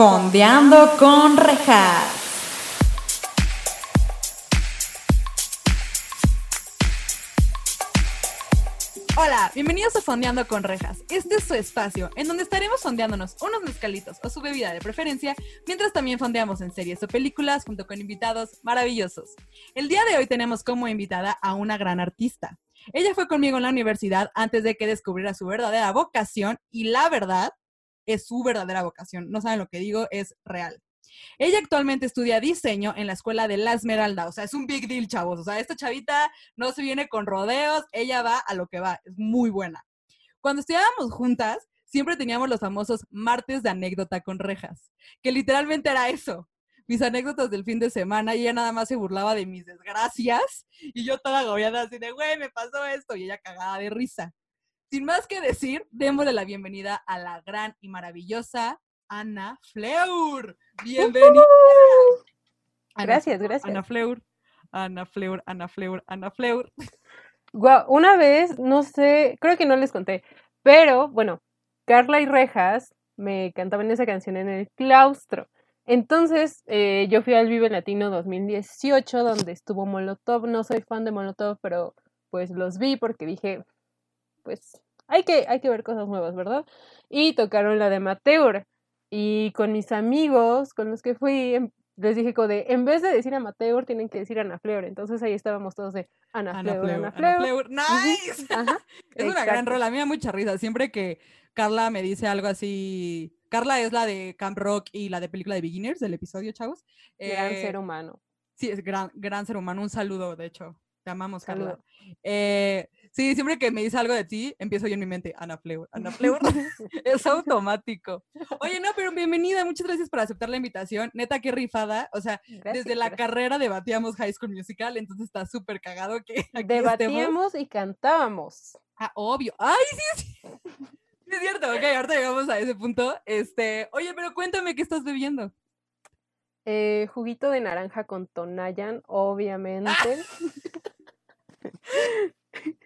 Fondeando con rejas. Hola, bienvenidos a Fondeando con Rejas. Este es su espacio, en donde estaremos fondeándonos unos mezcalitos o su bebida de preferencia, mientras también fondeamos en series o películas junto con invitados maravillosos. El día de hoy tenemos como invitada a una gran artista. Ella fue conmigo en la universidad antes de que descubriera su verdadera vocación y la verdad es su verdadera vocación. No saben lo que digo, es real. Ella actualmente estudia diseño en la escuela de La Esmeralda, o sea, es un big deal, chavos. O sea, esta chavita no se viene con rodeos, ella va a lo que va, es muy buena. Cuando estudiábamos juntas, siempre teníamos los famosos martes de anécdota con rejas, que literalmente era eso. Mis anécdotas del fin de semana y ella nada más se burlaba de mis desgracias y yo toda agobiada así de, güey, me pasó esto y ella cagada de risa. Sin más que decir, démosle la bienvenida a la gran y maravillosa Ana Fleur. Bienvenida. gracias, gracias. Ana Fleur, Ana Fleur, Ana Fleur, Ana Fleur. una vez, no sé, creo que no les conté, pero bueno, Carla y Rejas me cantaban esa canción en el claustro. Entonces, eh, yo fui al Vive Latino 2018, donde estuvo Molotov. No soy fan de Molotov, pero pues los vi porque dije, pues hay que, hay que ver cosas nuevas, ¿verdad? Y tocaron la de Amateur. Y con mis amigos con los que fui, em, les dije como de, en vez de decir amateur, tienen que decir Ana Fleur. Entonces ahí estábamos todos de Ana, Fleur, Ana Fleur. ¡Nice! es una gran rola, a mí me da mucha risa. Siempre que Carla me dice algo así, Carla es la de Camp Rock y la de película de Beginners, del episodio, chavos. Gran eh, ser humano. Sí, es gran, gran ser humano. Un saludo, de hecho. Te amamos, Carla. Eh, Sí, siempre que me dice algo de ti, empiezo yo en mi mente, Ana Fleur, Ana Fleur. es automático. Oye, no, pero bienvenida, muchas gracias por aceptar la invitación. Neta, qué rifada. O sea, desde la carrera debatíamos High School Musical, entonces está súper cagado que Debatíamos y cantábamos. Ah, obvio. Ay, sí, sí. Es cierto, ok, ahorita llegamos a ese punto. Este, oye, pero cuéntame qué estás bebiendo. Eh, juguito de naranja con Tonayan, obviamente.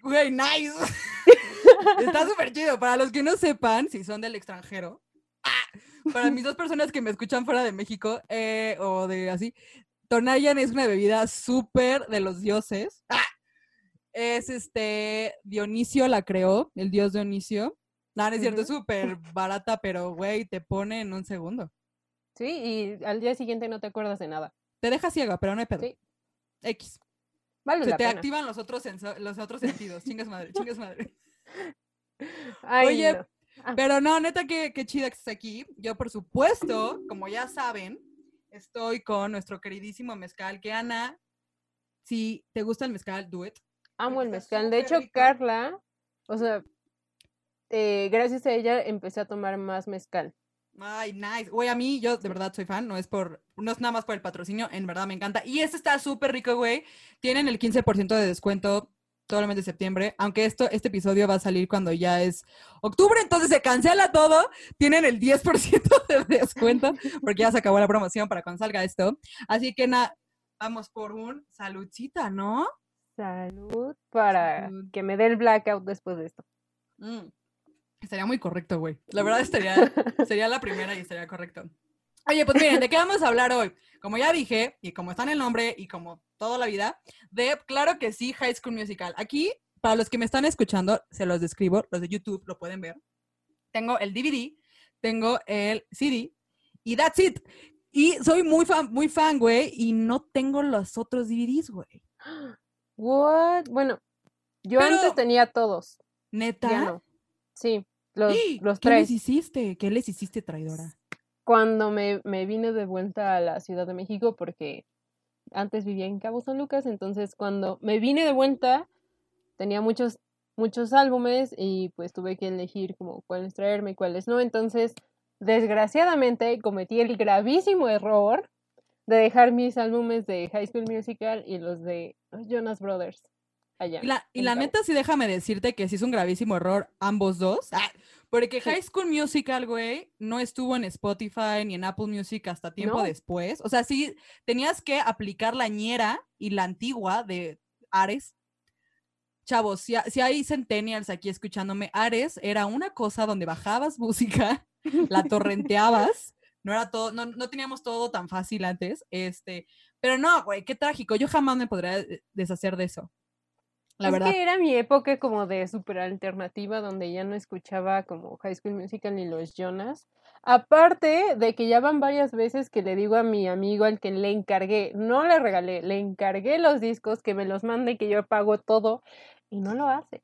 Güey, nice. Está súper chido. Para los que no sepan, si son del extranjero, ¡ah! para mis dos personas que me escuchan fuera de México eh, o de así, Tonayan es una bebida súper de los dioses. ¡Ah! Es este, Dionisio la creó, el dios Dionisio. No, no es cierto, es súper barata, pero güey, te pone en un segundo. Sí, y al día siguiente no te acuerdas de nada. Te deja ciega, pero no hay pedo. Sí. X. Se te activan los otros, los otros sentidos. Chingas madre, chingas madre. Oye, ah. pero no, neta, qué, qué chida que estés aquí. Yo, por supuesto, como ya saben, estoy con nuestro queridísimo mezcal, que Ana, si te gusta el mezcal, do it. Amo el mezcal. De hecho, Carla, o sea, eh, gracias a ella empecé a tomar más mezcal. Ay, nice. Güey, a mí, yo de verdad soy fan, no es por, no es nada más por el patrocinio, en verdad me encanta. Y este está súper rico, güey. Tienen el 15% de descuento todo el mes de septiembre, aunque esto, este episodio va a salir cuando ya es octubre, entonces se cancela todo, tienen el 10% de descuento, porque ya se acabó la promoción para cuando salga esto. Así que nada, vamos por un saludcita, ¿no? Salud para que me dé el blackout después de esto. Mm. Estaría muy correcto, güey. La verdad estaría, sería la primera y estaría correcto. Oye, pues miren, ¿de qué vamos a hablar hoy? Como ya dije, y como está en el nombre, y como toda la vida, de, claro que sí, High School Musical. Aquí, para los que me están escuchando, se los describo, los de YouTube lo pueden ver. Tengo el DVD, tengo el CD, y that's it. Y soy muy fan, muy fan, güey, y no tengo los otros DVDs, güey. What? Bueno, yo antes tenía todos. ¿Neta? Sí. Los, los ¿Qué les hiciste? ¿Qué les hiciste, traidora? Cuando me, me vine de vuelta a la Ciudad de México, porque antes vivía en Cabo San Lucas, entonces cuando me vine de vuelta, tenía muchos, muchos álbumes y pues tuve que elegir como cuáles traerme y cuáles no. Entonces, desgraciadamente, cometí el gravísimo error de dejar mis álbumes de High School Musical y los de los Jonas Brothers. Allá, y la, y la neta, sí déjame decirte que sí es un gravísimo error ambos dos. Ah, porque High School Musical, güey, no estuvo en Spotify ni en Apple Music hasta tiempo después. O sea, sí tenías que aplicar la ñera y la antigua de Ares. Chavos, si, si hay centennials aquí escuchándome, Ares era una cosa donde bajabas música, la torrenteabas no era todo, no, no teníamos todo tan fácil antes, este, pero no, güey, qué trágico, yo jamás me podría eh, deshacer de eso. La es verdad. que era mi época como de super alternativa donde ya no escuchaba como High School Musical ni los Jonas. Aparte de que ya van varias veces que le digo a mi amigo al que le encargué, no le regalé, le encargué los discos, que me los mande, que yo pago todo, y no lo hace.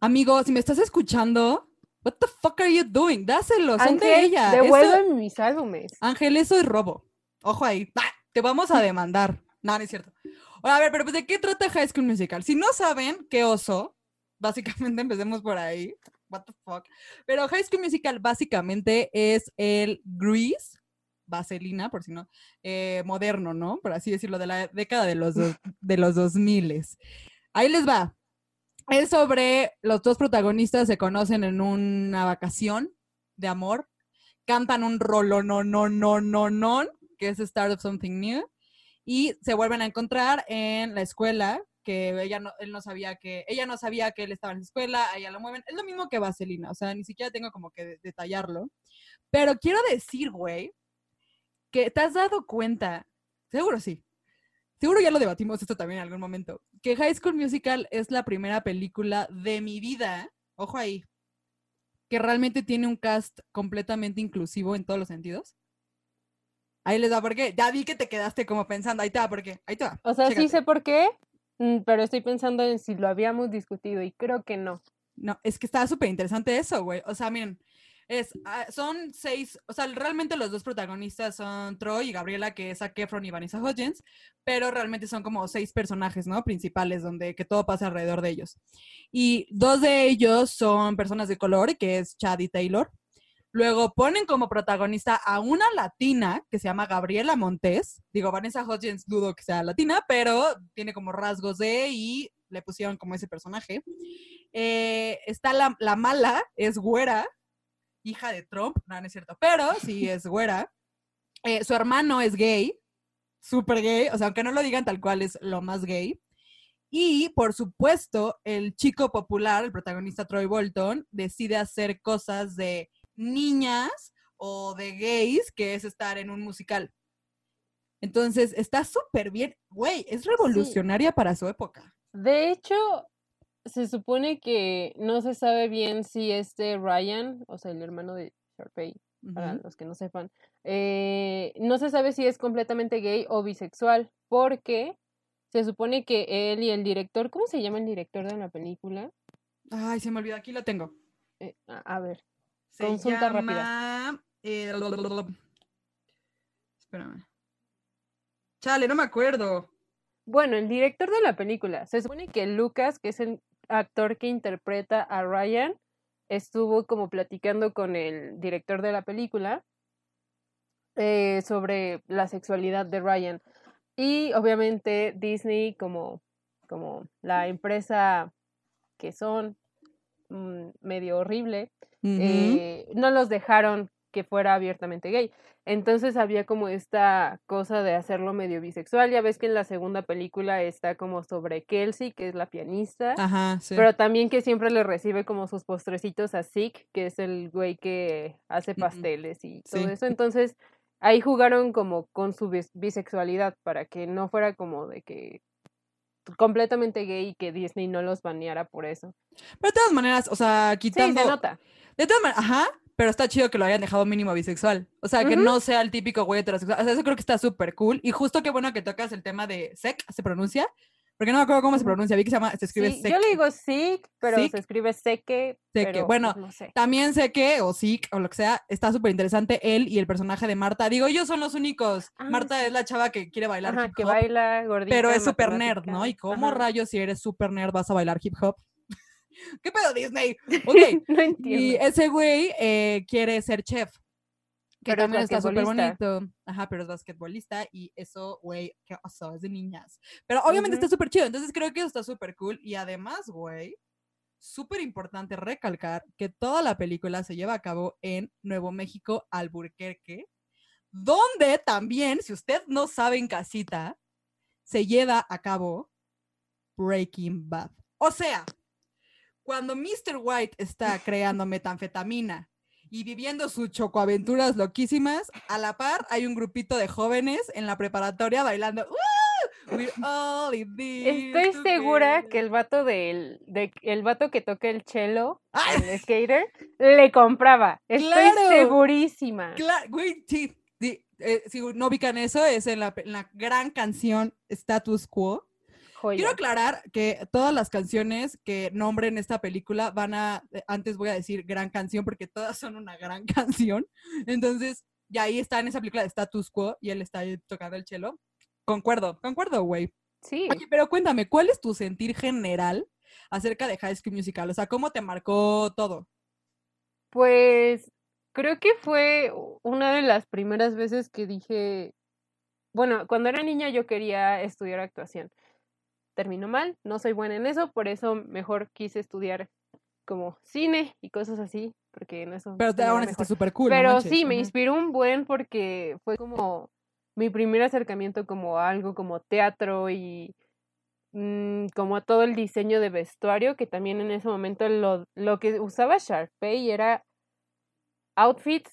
Amigo, si me estás escuchando, what the fuck are you doing? Dáselo, son de ella. Eso- devuelve mis álbumes. Ángel, eso es robo. Ojo ahí. ¡Ah! Te vamos a demandar. No, no es cierto. Ahora, a ver, pero pues, ¿de qué trata High School Musical? Si no saben, qué oso. Básicamente empecemos por ahí. What the fuck. Pero High School Musical básicamente es el Grease, Vaselina, por si no, eh, moderno, ¿no? Por así decirlo, de la década de los, dos- de los 2000. Ahí les va. Es sobre los dos protagonistas se conocen en una vacación de amor, cantan un rolo no no no no no que es Start of Something New y se vuelven a encontrar en la escuela que ella no, él no sabía que ella no sabía que él estaba en la escuela, ella lo mueven, es lo mismo que Vaselina, o sea, ni siquiera tengo como que de- detallarlo, pero quiero decir, güey, que te has dado cuenta, seguro sí, seguro ya lo debatimos esto también en algún momento, que High School Musical es la primera película de mi vida, ojo ahí, que realmente tiene un cast completamente inclusivo en todos los sentidos. Ahí les va, porque ya vi que te quedaste como pensando, ahí te va, porque ahí te va. O sea, sí sé por qué, mm, pero estoy pensando en si lo habíamos discutido y creo que no. No, es que está súper interesante eso, güey. O sea, miren, es, ah, son seis, o sea, realmente los dos protagonistas son Troy y Gabriela, que es Zac Efron y Vanessa Hudgens, pero realmente son como seis personajes, ¿no? Principales, donde que todo pasa alrededor de ellos. Y dos de ellos son personas de color, que es Chad y Taylor. Luego ponen como protagonista a una latina que se llama Gabriela Montes. Digo, Vanessa Hudgens dudo que sea latina, pero tiene como rasgos de y le pusieron como ese personaje. Eh, está la, la mala, es güera, hija de Trump, no, no es cierto, pero sí es güera. Eh, su hermano es gay, súper gay, o sea, aunque no lo digan tal cual, es lo más gay. Y por supuesto, el chico popular, el protagonista Troy Bolton, decide hacer cosas de niñas o de gays, que es estar en un musical. Entonces, está súper bien, güey, es revolucionaria para su época. De hecho, se supone que no se sabe bien si este Ryan, o sea, el hermano de Sharpay, para los que no sepan, eh, no se sabe si es completamente gay o bisexual, porque se supone que él y el director, ¿cómo se llama el director de la película? Ay, se me olvidó, aquí lo tengo. Eh, a, a ver, Se Consulta rápida. eh, Espérame. Chale, no me acuerdo. bueno, el director de la película, se supone que Lucas, que es el actor que interpreta a Ryan, estuvo como platicando con el director de la película eh, sobre la sexualidad de Ryan. Y obviamente Disney, como, como la empresa que son mm, medio horrible, Eh, no los dejaron que fuera abiertamente gay. Entonces había como esta cosa de hacerlo medio bisexual. Ya ves que en la segunda película está como sobre Kelsey, que es la pianista, Ajá, sí. pero también que siempre le recibe como sus postrecitos a Zeke, que es el güey que hace pasteles y todo Sí. eso. Entonces ahí jugaron como con su bis- bisexualidad para que no fuera como de que completamente gay y que Disney no los baneara por eso. Pero de todas maneras, o sea, Sí, quitando. se nota. De todas maneras, ajá, pero está chido que lo hayan dejado mínimo bisexual. O sea, que no sea el típico güey heterosexual. O sea, eso creo que está súper cool. Y justo qué bueno que tocas el tema de sec, ¿se pronuncia? Porque no me acuerdo cómo se pronuncia. Vi que se llama, se escribe Sí, yo le digo sick, pero Sick. se escribe seque. Seque, pero, bueno, pues, no sé. También sé que, o sí, o lo que sea, está súper interesante él y el personaje de Marta. Digo, ellos son los únicos. Ah, Marta sí. es la chava que quiere bailar Ajá, hip que hop, baila gordita. pero es súper nerd. ¿no? Y cómo Ajá. rayos si eres súper nerd vas a bailar hip hop. ¿Qué pedo Disney? Ok. no y entiendo. ese güey eh, quiere ser chef. Que Pero es también está súper bonito. Ajá, pero es basquetbolista y eso, güey, qué oso, es de niñas. Pero obviamente está súper chido, entonces creo que eso está súper cool. Y además, güey, súper importante recalcar que toda la película se lleva a cabo en Nuevo México, Alburquerque, donde también, si usted no sabe en casita, se lleva a cabo Breaking Bad. O sea, cuando Mr. White está creando metanfetamina y viviendo sus chocoaventuras loquísimas. A la par, hay un grupito de jóvenes en la preparatoria bailando. We're all in this Estoy segura que el vato del, de, el vato que toca el cello, ¡Ah! el skater, le compraba. Estoy ¡Claro! segurísima. Claro, güey, sí. sí, eh, si no ubican eso, es en la, en la gran canción Status Quo. Joya. Quiero aclarar que todas las canciones que nombren esta película van a, eh, antes voy a decir gran canción porque todas son una gran canción. Entonces, y ahí está en esa película de Status Quo y él está ahí tocando el cello. Concuerdo, concuerdo, güey. Sí. Oye, pero cuéntame, ¿cuál es tu sentir general acerca de High School Musical? O sea, ¿cómo te marcó todo? Pues creo que fue una de las primeras veces que dije, bueno, cuando era niña yo quería estudiar actuación. Terminó mal, no soy buena en eso, por eso mejor quise estudiar como cine y cosas así, porque en eso Pero va ahora está súper cool. Pero sí, me inspiró un buen porque fue como mi primer acercamiento como a algo como teatro y mm, como a todo el diseño de vestuario, que también en ese momento lo, lo que usaba Sharpay era outfits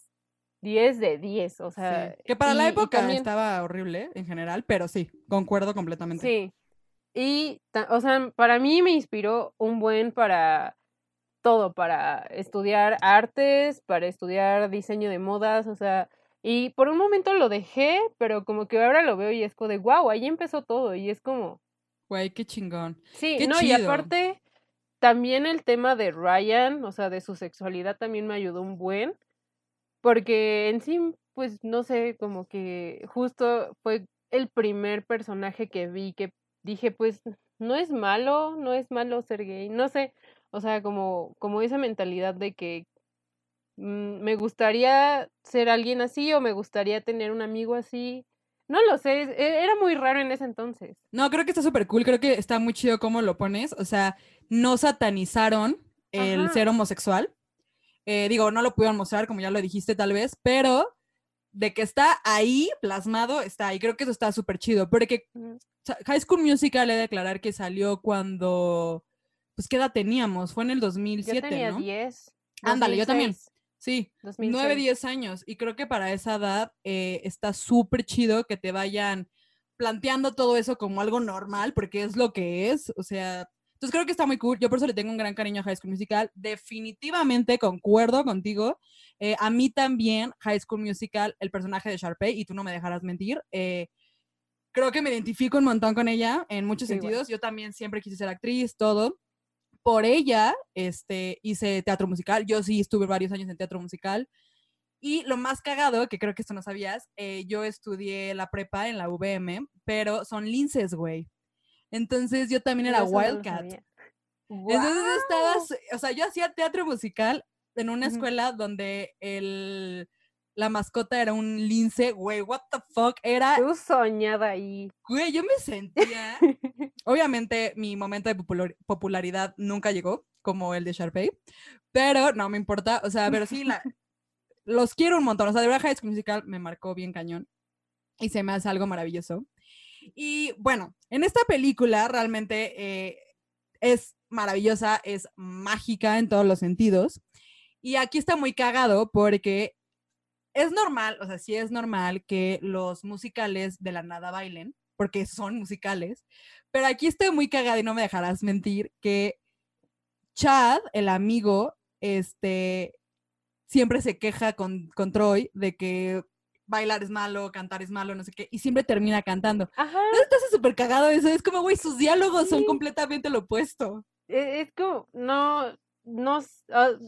10 de 10, o Sí, sea, Que para la y- época también- estaba horrible en general, pero sí, concuerdo completamente. Sí. Y, o sea, para mí me inspiró un buen para todo, para estudiar artes, para estudiar diseño de modas, o sea, y por un momento lo dejé, pero como que ahora lo veo y es como de, wow, ahí empezó todo, y es como, Güey, qué chingón. sí, Qué no, y aparte, también el tema de Ryan, o sea, de su sexualidad también me ayudó un buen, porque en sí, pues, no sé, como que justo fue el primer personaje que vi que dije, pues, no es malo, no es malo ser gay, no sé, o sea, como, como esa mentalidad de que mm, me gustaría ser alguien así o me gustaría tener un amigo así, no lo sé, es- e- era muy raro en ese entonces. No, creo que está súper cool, creo que está muy chido cómo lo pones. O sea, no satanizaron el Ajá. ser homosexual. Eh, digo, no lo pudieron mostrar, como ya lo dijiste tal vez, pero de que está ahí plasmado, está ahí. Creo que eso está súper chido, porque High School Musical he de declarar que salió cuando, pues, ¿qué edad teníamos? Fue en el Yo 2007, tenía ¿no? 10. Ándale, yo también. 2006, Sí, 9, 2006. 10 años. Y creo que para esa edad eh, está súper chido que te vayan planteando todo eso como algo normal, porque es lo que es. O sea, entonces creo que está muy cool. Yo por eso le tengo un gran cariño a High School Musical. Definitivamente concuerdo contigo. Eh, a mí también, High School Musical, el personaje de Sharpay, y tú no me dejarás mentir. eh, creo que me identifico un montón con ella en muchos Sí, sentidos. Yo también siempre quise ser actriz, todo por ella este, hice teatro musical. Yo sí estuve varios años en teatro musical. Y lo más cagado, que creo que esto no sabías, eh, yo estudié la prepa en la VM, pero son linces, güey. Entonces yo también era eso Wildcat. Entonces estabas, o sea, yo hacía teatro musical en una escuela donde el, la mascota era un lince, güey, what the fuck, era, Tú soñada ahí. güey, yo me sentía Obviamente mi momento de popular- popularidad nunca llegó, como el de Sharpay, pero no me importa, o sea, pero sí, la- los quiero un montón, o sea, de verdad High School Musical me marcó bien cañón y se me hace algo maravilloso. Y bueno, en esta película realmente eh, es maravillosa, es mágica en todos los sentidos. Y aquí está muy cagado porque es normal, o sea, sí es normal que los musicales de la nada bailen, porque son musicales, pero aquí estoy muy cagada y no me dejarás mentir que Chad, el amigo, este, siempre se queja con, con Troy de que bailar es malo, cantar es malo, no sé qué, y siempre termina cantando. Ajá. ¿No estás súper cagado eso? Es como, güey, sus diálogos son completamente lo opuesto. e- Es como, no, no,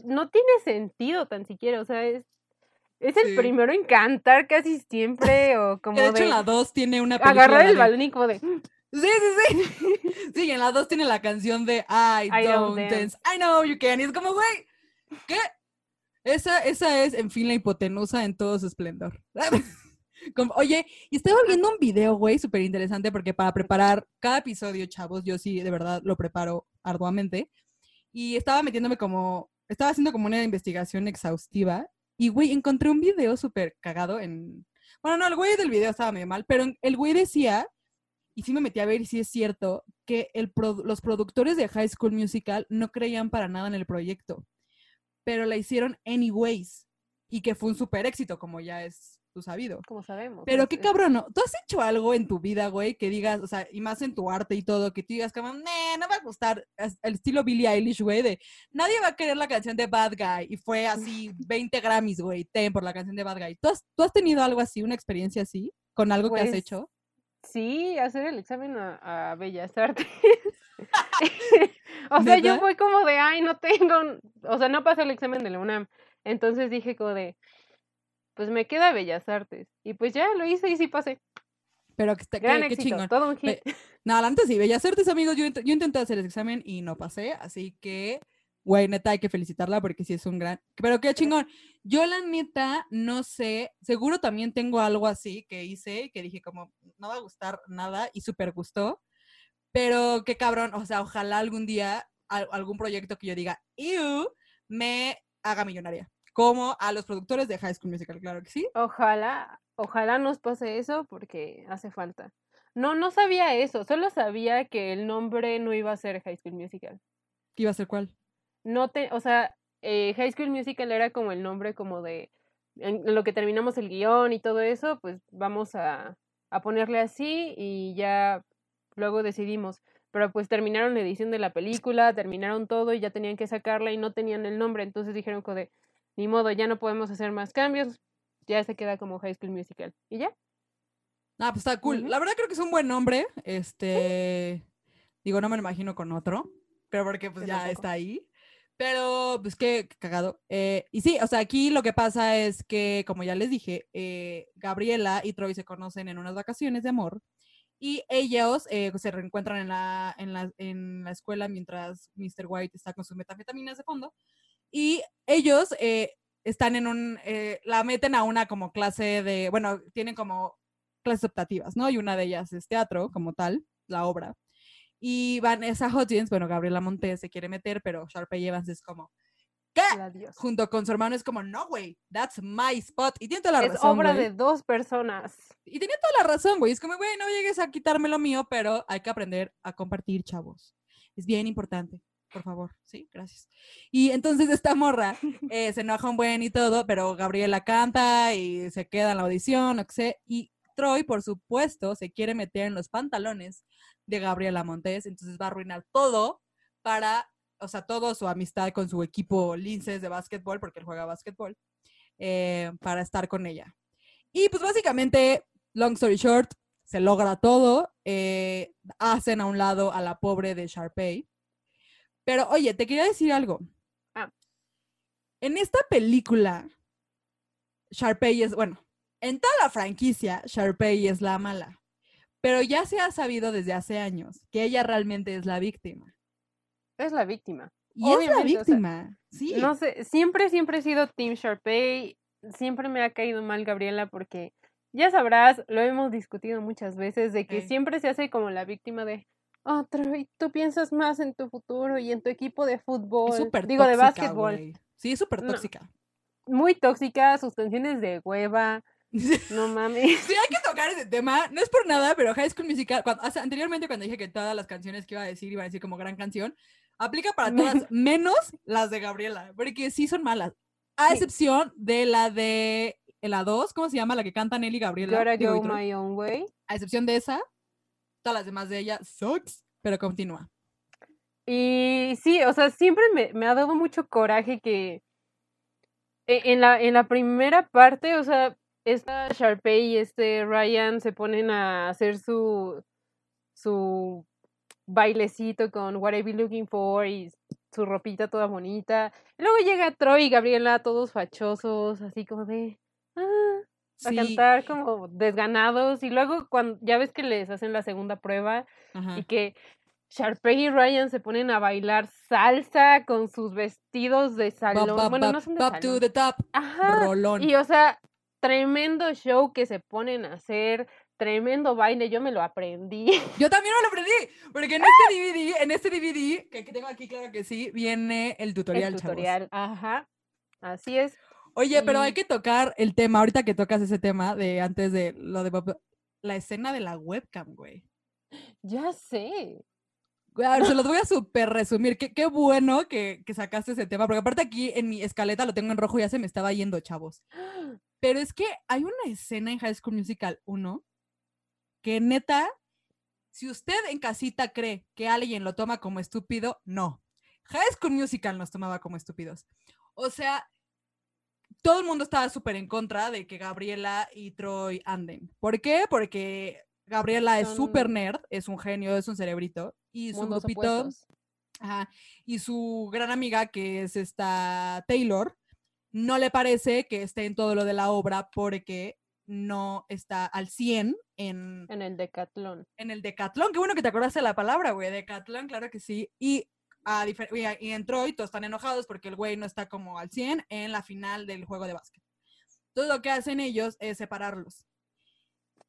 no tiene sentido tan siquiera, o sea, es, es el Sí. primero en cantar casi siempre, o como de hecho de en la 2 tiene una agarrar el balón y como de, "Mm, Sí, sí, sí. Sí, y en la 2 tiene la canción de I, I don't, don't dance. dance. I know you can. Y es como, güey, ¿qué? Esa, esa es, en fin, la hipotenusa en todo su esplendor. Oye, y estaba viendo un video, güey, súper interesante, porque para preparar cada episodio, chavos, yo sí, de verdad, lo preparo arduamente. Y estaba metiéndome como, estaba haciendo como una investigación exhaustiva. Y, güey, encontré un video súper cagado en... Bueno, no, el güey del video estaba medio mal, pero el güey decía y sí me metí a ver sí es cierto que el los productores de High School Musical no creían para nada en el proyecto, pero la hicieron anyways. y que fue un súper éxito, como ya es tu sabido. Como sabemos. Pero qué cabrón, ¿no? ¿Tú has hecho algo en tu vida, güey, que digas, o sea, y más en tu arte y todo, que tú digas como, "Nah, no va a gustar el estilo Billie Eilish, güey, de nadie va a querer la canción de Bad Guy y fue así 20 Grammys, güey, ten por la canción de Bad Guy. ¿Tú has, ¿Tú has tenido algo así, una experiencia así, con algo que has Pues, hecho? Sí, hacer el examen a, a Bellas Artes. o sea, yo fue como de, ay, no tengo, o sea, no pasé el examen de la UNAM. Entonces dije como de, pues me queda Bellas Artes. Y pues ya lo hice y sí pasé. Pero que, está- Gran éxito, chingón. todo un hit. Neta sí, Bellas Artes, amigos, yo, int- yo intenté hacer el examen y no pasé, así que, güey, neta, hay que felicitarla porque sí es un gran... Pero qué chingón. Yo, la neta, no sé, seguro también tengo algo así que hice, que dije como, no va a gustar nada y súper gustó, pero qué cabrón, o sea, ojalá algún día al- algún proyecto que yo diga, ¡Ew! me haga millonaria. Como a los productores de High School Musical, claro que sí. Ojalá, ojalá nos pase eso porque hace falta. No, no sabía eso, solo sabía que el nombre no iba a ser High School Musical. ¿Qué iba a ser cuál? No te, o sea, eh, High School Musical era como el nombre como de, en lo que terminamos el guion y todo eso, pues vamos a, a ponerle así y ya luego decidimos. Pero pues terminaron la edición de la película, terminaron todo y ya tenían que sacarla y no tenían el nombre, entonces dijeron de, ni modo, ya no podemos hacer más cambios, ya se queda como High School Musical. ¿Y ya? Ah, pues está cool. La verdad creo que es un buen nombre. Este, digo, no me lo imagino con otro, pero porque pues ya tampoco. está ahí. Pero, pues qué cagado. Eh, y sí, o sea, aquí lo que pasa es que, como ya les dije, eh, Gabriela y Troy se conocen en unas vacaciones de amor y ellos eh, se reencuentran en la, en, la, en la escuela mientras Mr. White está con sus metanfetaminas de fondo. Y ellos están en un, la meten a una como clase de, bueno, tienen como clases optativas, ¿no? Y una de ellas es teatro como tal, la obra. Y Vanessa Hudgens, bueno, Gabriela Montes se quiere meter, pero Sharpay Evans es como, ¿qué? Junto con su hermano es como, no, güey, that's my spot. Y tiene toda la Es razón, obra güey. de dos personas. Y tenía toda la razón, güey. Es como, güey, no llegues a quitarme lo mío, pero hay que aprender a compartir, chavos. Es bien importante. Por favor, sí, gracias. Y entonces esta morra eh, se enoja un buen y todo, pero Gabriela canta y se queda en la audición, o que sé. Y Troy, por supuesto, se quiere meter en los pantalones de Gabriela Montes, entonces va a arruinar todo para, o sea, todo su amistad con su equipo Linces de básquetbol, porque él juega básquetbol, eh, para estar con ella. Y pues básicamente, long story short, se logra todo, eh, hacen a un lado a la pobre de Sharpay. Pero oye, te quería decir algo. Ah. En esta película, Sharpay es, bueno, en toda la franquicia, Sharpay es la mala. Pero ya se ha sabido desde hace años que ella realmente es la víctima. Es la víctima. Y es la Obviamente, o sea, víctima, sí. No sé, siempre, siempre he sido Team Sharpay. Siempre me ha caído mal Gabriela porque ya sabrás, lo hemos discutido muchas veces, de que Sí. siempre se hace como la víctima de, oh, Troy, tú piensas más en tu futuro y en tu equipo de fútbol, es súper digo, de básquetbol. Sí, es súper No. tóxica. Muy tóxica, sus canciones de hueva, no mames. Sí, hay que tocar ese tema. No es por nada, pero High School Musical, cuando, o sea, anteriormente cuando dije que todas las canciones que iba a decir iba a decir como gran canción, aplica para todas, menos las de Gabriela, porque sí son malas. A excepción de la de la 2, ¿cómo se llama? La que canta Nelly Gabriela. Gotta digo, go my own way. A excepción de esa, todas las demás de ella sucks, pero continúa. Y sí, o sea, siempre me, me ha dado mucho coraje que e- en la, en la primera parte, o sea, esta Sharpay y este Ryan se ponen a hacer su, su bailecito con What I Be Looking For y su ropita toda bonita. Y luego llega Troy y Gabriela todos fachosos, así como de... "Ah", a Sí, cantar como desganados y luego cuando ya ves que les hacen la segunda prueba ajá. y que Sharpay y Ryan se ponen a bailar salsa con sus vestidos de salón. bop, bueno, no son de to the top. Ajá. Rolón. Y o sea, tremendo show que se ponen a hacer, tremendo baile, yo me lo aprendí. Yo también me lo aprendí, porque en este DVD, en este DVD, que tengo aquí, claro que sí, viene el tutorial, El chavos. tutorial, ajá. Así es. Oye, pero hay que tocar el tema, ahorita que tocas ese tema de antes de lo de Bob- la escena de la webcam, güey. Ya sé. A ver, se los voy a súper resumir. Qué, qué bueno que, que sacaste ese tema, porque aparte aquí en mi escaleta lo tengo en rojo y ya se me estaba yendo, chavos. Pero es que hay una escena en High School Musical 1 que neta, si usted en casita cree que alguien lo toma como estúpido, no. High School Musical nos tomaba como estúpidos. O sea, todo el mundo estaba súper en contra de que Gabriela y Troy anden. ¿Por qué? Porque Gabriela es súper nerd, es un genio, es un cerebrito. Y su Mundos grupito, opuestos. Ajá. Y su gran amiga, que es esta Taylor, no le parece que esté en todo lo de la obra porque no está al 100 en, En el decatlón. en el decatlón. Qué bueno que te acordaste de la palabra, güey. Decatlón, claro que sí. Y, a y a- y todos están enojados porque el güey no está como al 100 en la final del juego de básquet. Entonces lo que hacen ellos es separarlos.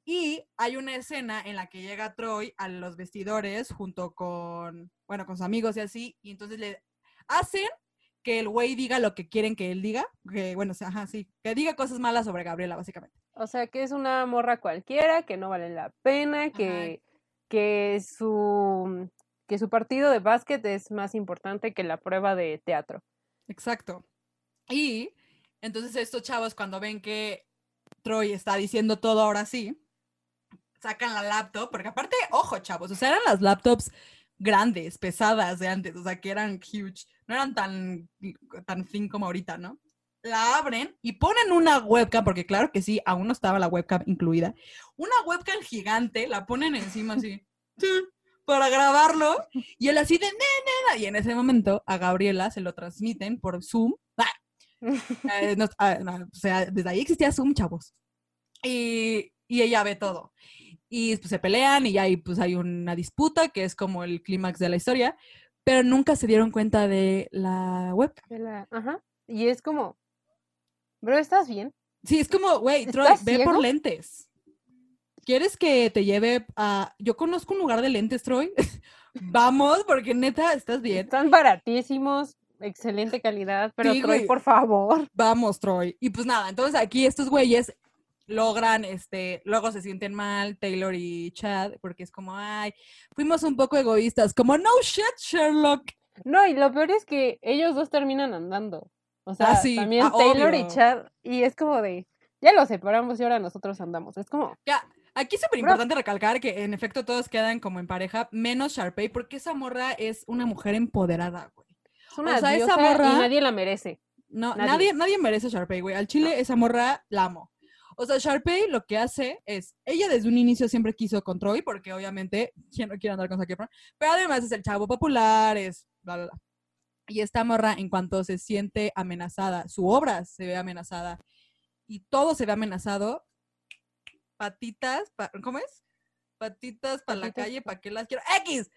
Y hay una escena en la que llega Troy a los vestidores junto con, bueno, con sus amigos y así, y entonces le hacen que el güey diga lo que quieren que él diga, que bueno, o sea, ajá, sí, que diga cosas malas sobre Gabriela, básicamente. O sea, que es una morra cualquiera, que no vale la pena, que, que su que su partido de básquet es más importante que la prueba de teatro. Exacto. Y entonces estos chavos cuando ven que Troy está diciendo todo ahora sí, sacan la laptop, porque aparte, ojo chavos, o sea, eran las laptops grandes, pesadas de antes, o sea, que eran huge, no eran tan, tan thin como ahorita, ¿no? La abren y ponen una webcam, porque claro que sí, aún no estaba la webcam incluida, una webcam gigante, la ponen encima así, para grabarlo, y él así de, nena, y en ese momento a Gabriela se lo transmiten por Zoom. ¡Ah! Eh, no, ah, no, o sea, desde ahí existía Zoom, chavos. Y, y ella ve todo. Y pues se pelean y ahí pues hay una disputa que es como el clímax de la historia, pero nunca se dieron cuenta de la webcam. De la- Ajá. Y es como, bro, ¿estás bien? Sí, es como, güey, Troy, ¿Estás ve por lentes. ¿Quieres que te lleve a... Yo conozco un lugar de lentes, Troy. Vamos, porque neta, estás bien. Están baratísimos, excelente calidad, pero Sí, Troy, güey. por favor. Vamos, Troy. Y pues nada, entonces aquí estos güeyes logran, este, luego se sienten mal, Taylor y Chad, porque es como, ay, fuimos un poco egoístas, como, no shit, Sherlock. No, y lo peor es que ellos dos terminan andando. O sea, Ah, sí, también ah, Taylor y. Chad, y es como de, ya los separamos y ahora nosotros andamos. Es como, Ya, aquí es súper importante recalcar que en efecto todos quedan como en pareja, menos Sharpay, porque esa morra es una mujer empoderada, güey. es una sea, esa morra- y nadie la merece. No, Nadie. nadie, nadie, merece a Sharpay, güey. Al chile, esa morra la amo. O sea, Sharpay lo que hace es, ella desde un inicio siempre quiso con Troy, porque obviamente, ¿quién no quiere andar con Zac Efron? Pero además es el chavo popular, es bla, bla, bla. Y esta morra, en cuanto se siente amenazada, su obra se ve amenazada y todo se ve amenazado, patitas, pa- ¿cómo es? Patitas para la calle, pa- ¿para qué las quiero? ¡X!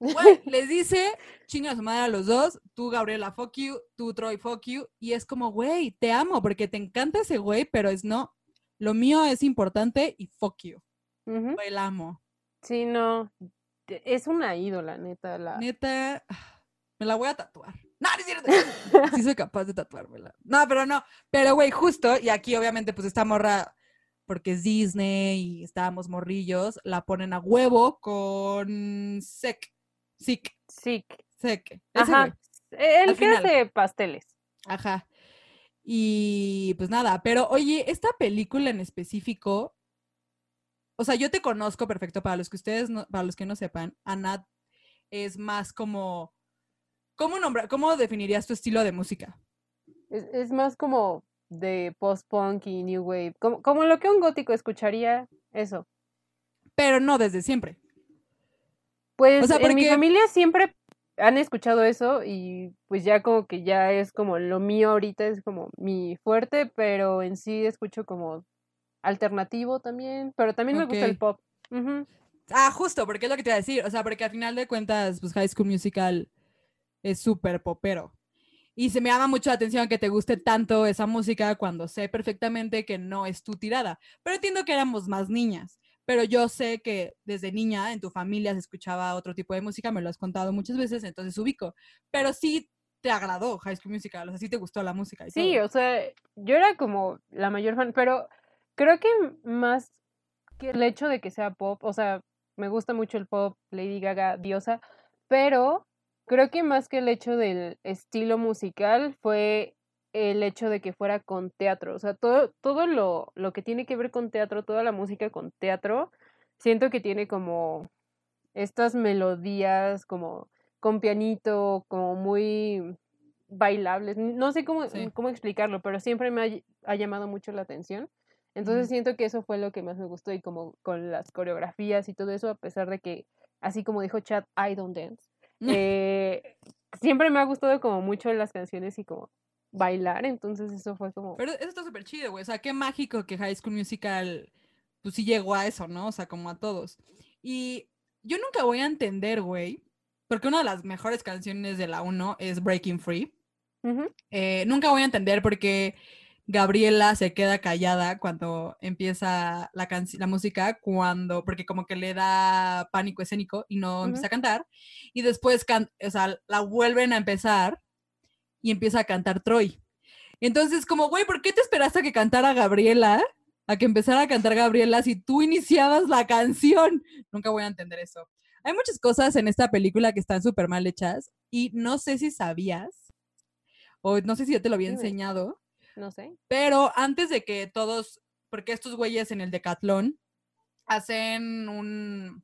Güey, les dice, chinga a su madre a los dos, tú Gabriela, fuck you, tú Troy, fuck you, y es como, güey, te amo porque te encanta ese güey, pero es no, lo mío es importante y fuck you, güey, la amo. Sí, no, es una ídola, neta. La... Neta, me la voy a tatuar. No, no es cierto. Sí soy capaz de tatuármela. No, pero no, pero güey, justo, y aquí obviamente pues esta morra, porque es Disney y estábamos morrillos, la ponen a huevo con Sek, Sick, ese güey. ajá. El Al que final. hace pasteles. Ajá. Y pues nada, pero oye, esta película en específico, o sea, yo te conozco perfecto para los que ustedes, no, para los que no sepan, Anat es más como, ¿cómo nombrar, cómo definirías tu estilo de música? Es, es más como de post-punk y new wave. Como, como lo que un gótico escucharía, eso. Pero no desde siempre. Pues sea, en mi porque- familia siempre han escuchado eso y pues ya como que ya es como lo mío ahorita, es como mi fuerte, pero en sí escucho como alternativo también, pero también me gusta el pop. Ah, justo, porque es lo que te iba a decir. O sea, porque al final de cuentas, pues High School Musical es súper popero. Y se me llama mucho la atención que te guste tanto esa música cuando sé perfectamente que no es tu tirada. Pero entiendo que éramos más niñas. Pero yo sé que desde niña en tu familia se escuchaba otro tipo de música, me lo has contado muchas veces, entonces ubico. Pero sí te agradó High School Musical, o sea, sí te gustó la música. Y Sí, todo. o sea, yo era como la mayor fan, pero creo que más que el hecho de que sea pop, o sea, me gusta mucho el pop, Lady Gaga, diosa, pero creo que más que el hecho del estilo musical fue el hecho de que fuera con teatro. O sea, todo, todo lo, lo que tiene que ver con teatro, toda la música con teatro, siento que tiene como estas melodías como con pianito, como muy bailables. No sé cómo, Sí. cómo explicarlo, pero siempre me ha, ll- ha llamado mucho la atención. Entonces siento que eso fue lo que más me gustó y como con las coreografías y todo eso, a pesar de que, así como dijo Chad, I don't dance. eh, siempre me ha gustado como mucho las canciones y como bailar, entonces eso fue como... Pero eso está súper chido, güey. O sea, qué mágico que High School Musical, pues sí llegó a eso, ¿no? O sea, como a todos. Y yo nunca voy a entender, güey, porque una de las mejores canciones de la 1 es Breaking Free. Eh, nunca voy a entender por qué Gabriela se queda callada cuando empieza la, la música, cuando, porque como que le da pánico escénico y no empieza a cantar. Y después, can- o sea, la vuelven a empezar y empieza a cantar Troy. Entonces, como, güey, ¿por qué te esperaste a que cantara Gabriela? A que empezara a cantar Gabriela si tú iniciabas la canción. Nunca voy a entender eso. Hay muchas cosas en esta película que están súper mal hechas y no sé si sabías, o no sé si yo te lo había enseñado, No sé. pero antes de que todos, porque estos güeyes en el Decatlón hacen un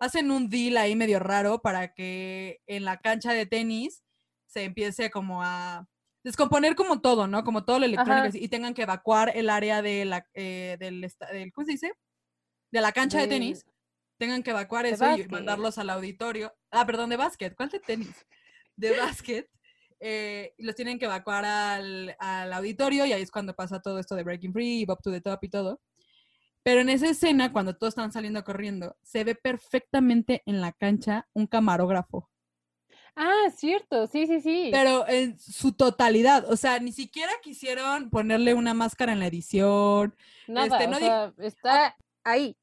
hacen un deal ahí medio raro para que en la cancha de tenis se empiece como a descomponer como todo, ¿no? Como todo lo electrónico Ajá. y tengan que evacuar el área de la, eh, del, del, ¿cómo se dice? De la cancha de, tenis. Tengan que evacuar eso y mandarlos al auditorio. Ah, perdón, de básquet. ¿Cuál de tenis? De básquet. eh, los tienen que evacuar al, al auditorio y ahí es cuando pasa todo esto de Breaking Free, Bob to the Top y todo. Pero en esa escena, cuando todos están saliendo corriendo, se ve perfectamente en la cancha un camarógrafo. Ah, cierto, sí, sí, sí. Pero en su totalidad, o sea, ni siquiera quisieron ponerle una máscara en la edición. Nada, este, no sea, está ahí.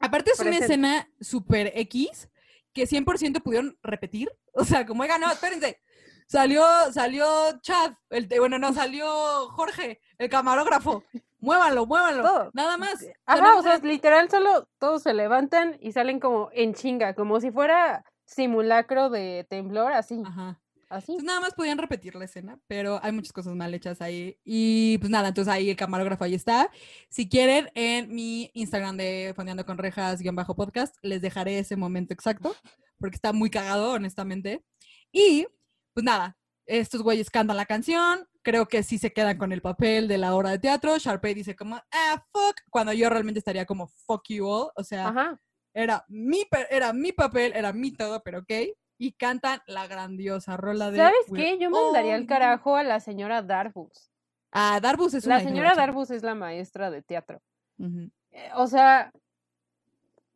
Aparte es una escena super X que 100% pudieron repetir. O sea, como, oiga, no, espérense. Salió, salió Chad, el, bueno, no, salió Jorge, el camarógrafo. Muévanlo, muévanlo. Todo. Nada más. Ajá, o sea, literal solo todos se levantan y salen como en chinga, como si fuera simulacro de temblor, así, Ajá. así. Entonces nada más podían repetir la escena, pero hay muchas cosas mal hechas ahí. Y pues nada, entonces ahí el camarógrafo ahí está. Si quieren, en mi Instagram de Fondeando con Rejas guion bajo podcast, les dejaré ese momento exacto, porque está muy cagado, honestamente. Y pues nada, estos güeyes cantan la canción, creo que sí se quedan con el papel de la obra de teatro. Sharpay dice como, ah, fuck, cuando yo realmente estaría como, fuck you all. O sea, Ajá. Era mi, era mi papel, era mi todo, pero ok. Y cantan la grandiosa rola de. ¿Sabes qué? Yo mandaría al carajo a la señora Darbus. Ah, Darbus es una La señora. Darbus es la maestra de teatro. Eh, O sea,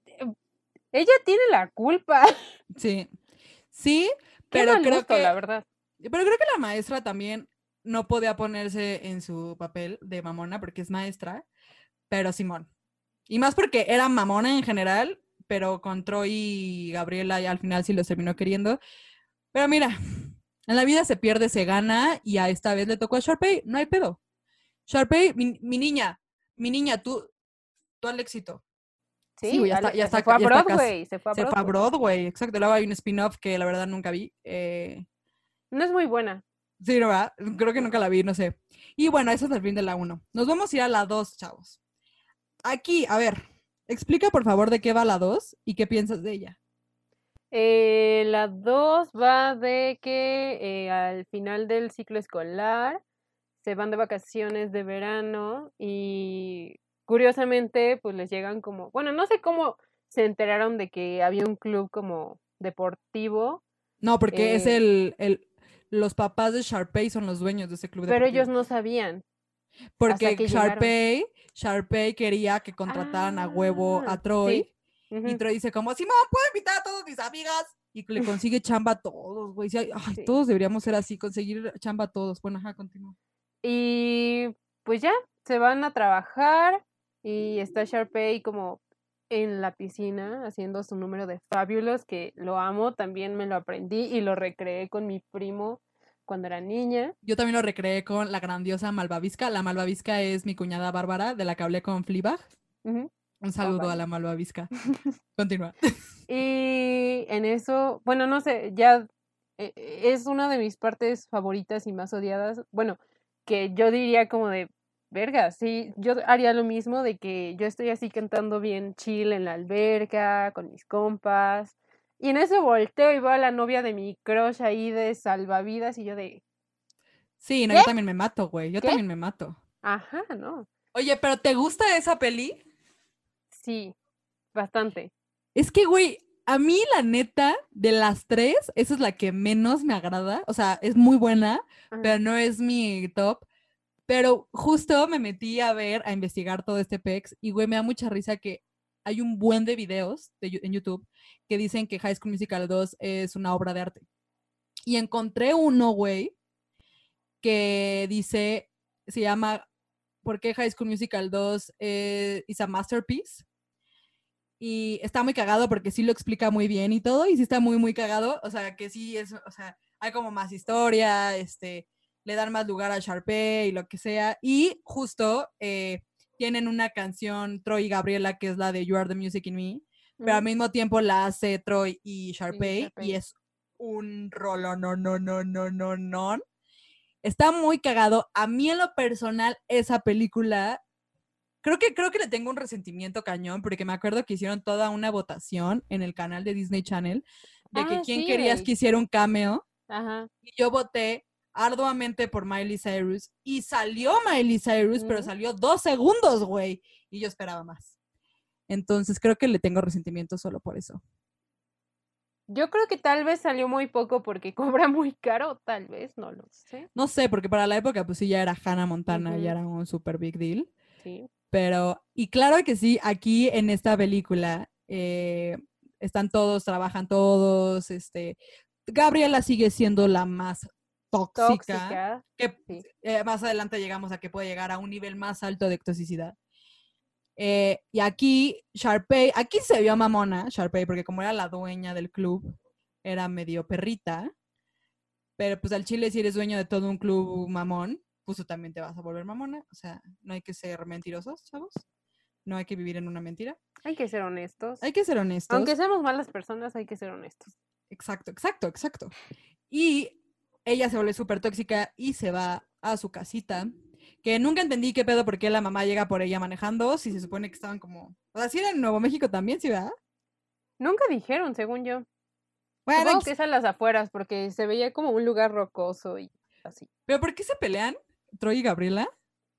eh, ella tiene la culpa. Sí. Sí, pero creo gusto, que. la verdad. Pero creo que la maestra también no podía ponerse en su papel de mamona porque es maestra, pero Simón. Y más porque era mamona en general, pero con Troy y Gabriela ya al final sí los terminó queriendo. Pero mira, en la vida se pierde, se gana y a esta vez le tocó a Sharpay, no hay pedo. Sharpay, mi, mi niña, mi niña, tú, tú al éxito. Sí, ya está- ya está se fue ya está Broadway, se fue a Se fue a Broadway. Broadway, exacto. Luego hay un spin-off que la verdad nunca vi. eh, No es muy buena. Sí, ¿no? ¿verdad? Creo que nunca la vi, no sé. Y bueno, eso es el fin de la 1. Nos vamos a ir a la 2, chavos. Aquí, a ver, explica por favor de qué va la 2 y qué piensas de ella. Eh, la 2 va de que eh, al final del ciclo escolar se van de vacaciones de verano y curiosamente pues les llegan como, bueno, no sé cómo se enteraron de que había un club como deportivo, No, porque es Eh, el, el. Los papás de Sharpay son los dueños de ese club pero ellos no sabían. Porque. Sharpay, Sharpay quería que contrataran a huevo Ah, a Troy. sí. Y Troy dice como, Simón, puedo invitar a todas mis amigas. Y le consigue chamba a todos, güey. Ay, Sí. todos deberíamos ser así, conseguir chamba a todos. Bueno, ajá, continúa. Y pues ya, se van a trabajar y está Sharpay como en la piscina haciendo su número de Fabulous, que lo amo, también me lo aprendí y lo recreé con mi primo cuando era niña. Yo también lo recreé con la grandiosa Malvavisca. La Malvavisca es mi cuñada Bárbara, de la que hablé con Fleabag. Ujú. Un saludo a la malvavisca. Continúa. Y en eso, bueno, no sé, ya eh, es una de mis partes favoritas y más odiadas. Bueno, que yo diría como de, verga, sí, yo haría lo mismo de que yo estoy así cantando bien chill en la alberca, con mis compas. Y en eso volteo y veo a la novia de mi crush ahí de salvavidas y yo de, Sí, no, ¿Qué? yo también me mato, güey. Yo ¿Qué? también me mato. ajá, ¿no? Oye, pero ¿te gusta esa peli? Sí, bastante. Es que, güey, a mí la neta, de las tres, esa es la que menos me agrada. O sea, es muy buena, Ajá. pero no es mi top. Pero justo me metí a ver, a investigar todo este pex y, güey, me da mucha risa que hay un buen de videos en YouTube que dicen que High School Musical 2 es una obra de arte. Y encontré uno, güey, que dice, se llama ¿Por qué High School Musical 2 eh, is a masterpiece? Y está muy cagado porque sí lo explica muy bien y todo, y sí está muy, muy cagado. O sea, que sí es, o sea, hay como más historia, este, le dan más lugar a Sharpay y lo que sea. Y justo eh, tienen una canción, Troy y Gabriela, que es la de You Are the Music in Me, pero al Ujú. mismo tiempo la hace Troy y Sharpay, y Sharpay. es un rolo, no, no, no, no, no, no. Está muy cagado. A mí en lo personal, esa película, creo que, creo que le tengo un resentimiento cañón, porque me acuerdo que hicieron toda una votación en el canal de Disney Channel de que Ah, quién sí, querías que hiciera un cameo. Ajá. Y yo voté arduamente por Miley Cyrus y salió Miley Cyrus, pero Ujú. salió dos segundos, güey. Y yo esperaba más. Entonces creo que le tengo resentimiento solo por eso. Yo creo que tal vez salió muy poco porque cobra muy caro, tal vez, no lo sé. No sé, porque para la época pues sí ya era Hannah Montana, Ujú. ya era un super big deal. Sí. Pero, y claro que sí, aquí en esta película eh, están todos, trabajan todos, este, Gabriela sigue siendo la más tóxica, Tóxica. que sí. eh, más adelante llegamos a que puede llegar a un nivel más alto de toxicidad. Eh, y aquí, Sharpay, aquí se vio mamona, Sharpay, porque como era la dueña del club, era medio perrita. Pero pues al chile, si eres dueño de todo un club mamón, pues tú también te vas a volver mamona. O sea, no hay que ser mentirosos, chavos. No hay que vivir en una mentira. Hay que ser honestos. Hay que ser honestos. Aunque seamos malas personas, hay que ser honestos. Exacto, exacto, exacto. Y ella se vuelve súper tóxica y se va a su casita. Que nunca entendí qué pedo por qué la mamá llega por ella manejando, si se supone que estaban como... O sea, si era en Nuevo México también, ¿sí, verdad? Nunca dijeron, según yo. Bueno, Supongo que es a las afueras, porque se veía como un lugar rocoso y así. ¿Pero por qué se pelean Troy y Gabriela?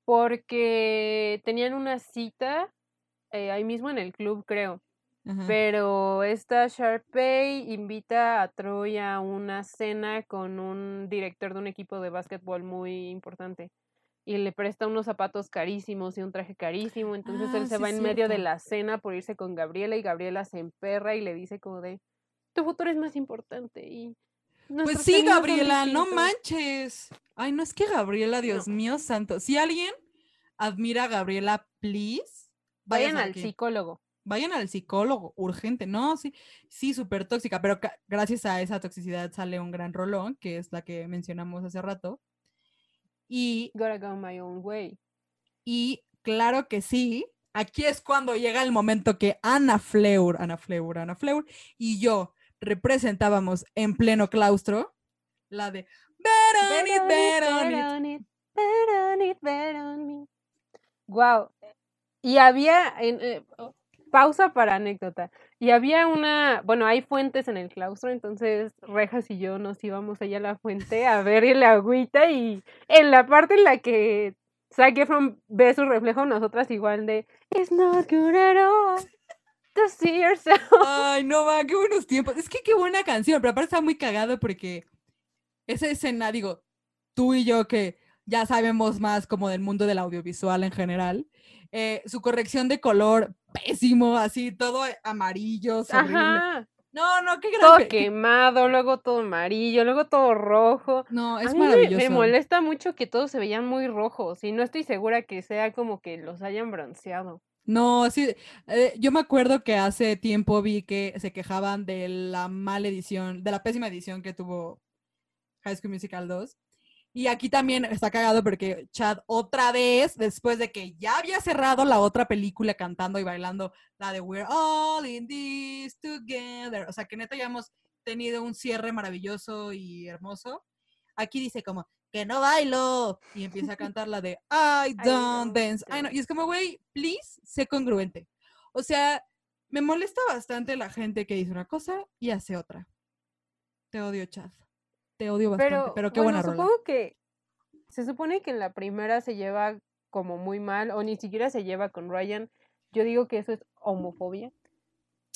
Porque tenían una cita eh, ahí mismo en el club, creo. Ajá. Pero esta Sharpay invita a Troy a una cena con un director de un equipo de básquetbol muy importante. Y le presta unos zapatos carísimos y un traje carísimo. Entonces Ah, él se sí va en medio de la cena por irse con Gabriela y Gabriela se emperra y le dice como de, tu futuro es más importante. Y Pues sí, Gabriela, no distintos". manches. Ay, no es que Gabriela, Dios mío santo. Si alguien admira a Gabriela, please, Vayan al aquí. psicólogo. Vayan al psicólogo, urgente, no, sí, sí, súper tóxica, pero gracias a esa toxicidad sale un gran rolón, que es la que mencionamos hace rato. Y, Gotta go my own way. y claro que sí, aquí es cuando llega el momento que Ana Fleur, Ana Fleur, Ana Fleur y yo representábamos en pleno claustro la de Bet on it, bet on it". Wow. Y había, en, eh, pausa para anécdota. Y había una, bueno, hay fuentes en el claustro, entonces Rejas y yo nos íbamos allá a la fuente a ver el agüita y en la parte en la que Zac Efron ve su reflejo, nosotras igual de It's not good at all to see yourself. Ay, no va, qué buenos tiempos. Es que qué buena canción, pero aparte está muy cagado porque esa escena, digo, tú y yo que ya sabemos más como del mundo del audiovisual en general, eh, su corrección de color pésimo, así todo amarillo. Ajá. No, no, qué gran Todo quemado, luego todo amarillo, luego todo rojo. No, A es mí me- maravilloso. Me, molesta mucho que todos se veían muy rojos y no estoy segura que sea como que los hayan bronceado. No, sí, eh, yo me acuerdo que hace tiempo vi que se quejaban de la mala edición, de la pésima edición que tuvo High School Musical 2. Y aquí también está cagado porque Chad otra vez, después de que ya había cerrado la otra película cantando y bailando la de We're All in This Together, o sea que neta ya hemos tenido un cierre maravilloso y hermoso. Aquí dice como, que no bailo. Y empieza a cantar la de I don't dance. I know. Y es como, güey, please, sé congruente. O sea, me molesta bastante la gente que dice una cosa y hace otra. Te odio, Chad. Te odio bastante, pero, qué buena rola. Supongo que se supone que en la primera se lleva como muy mal, o ni siquiera se lleva con Ryan. Yo digo que eso es homofobia.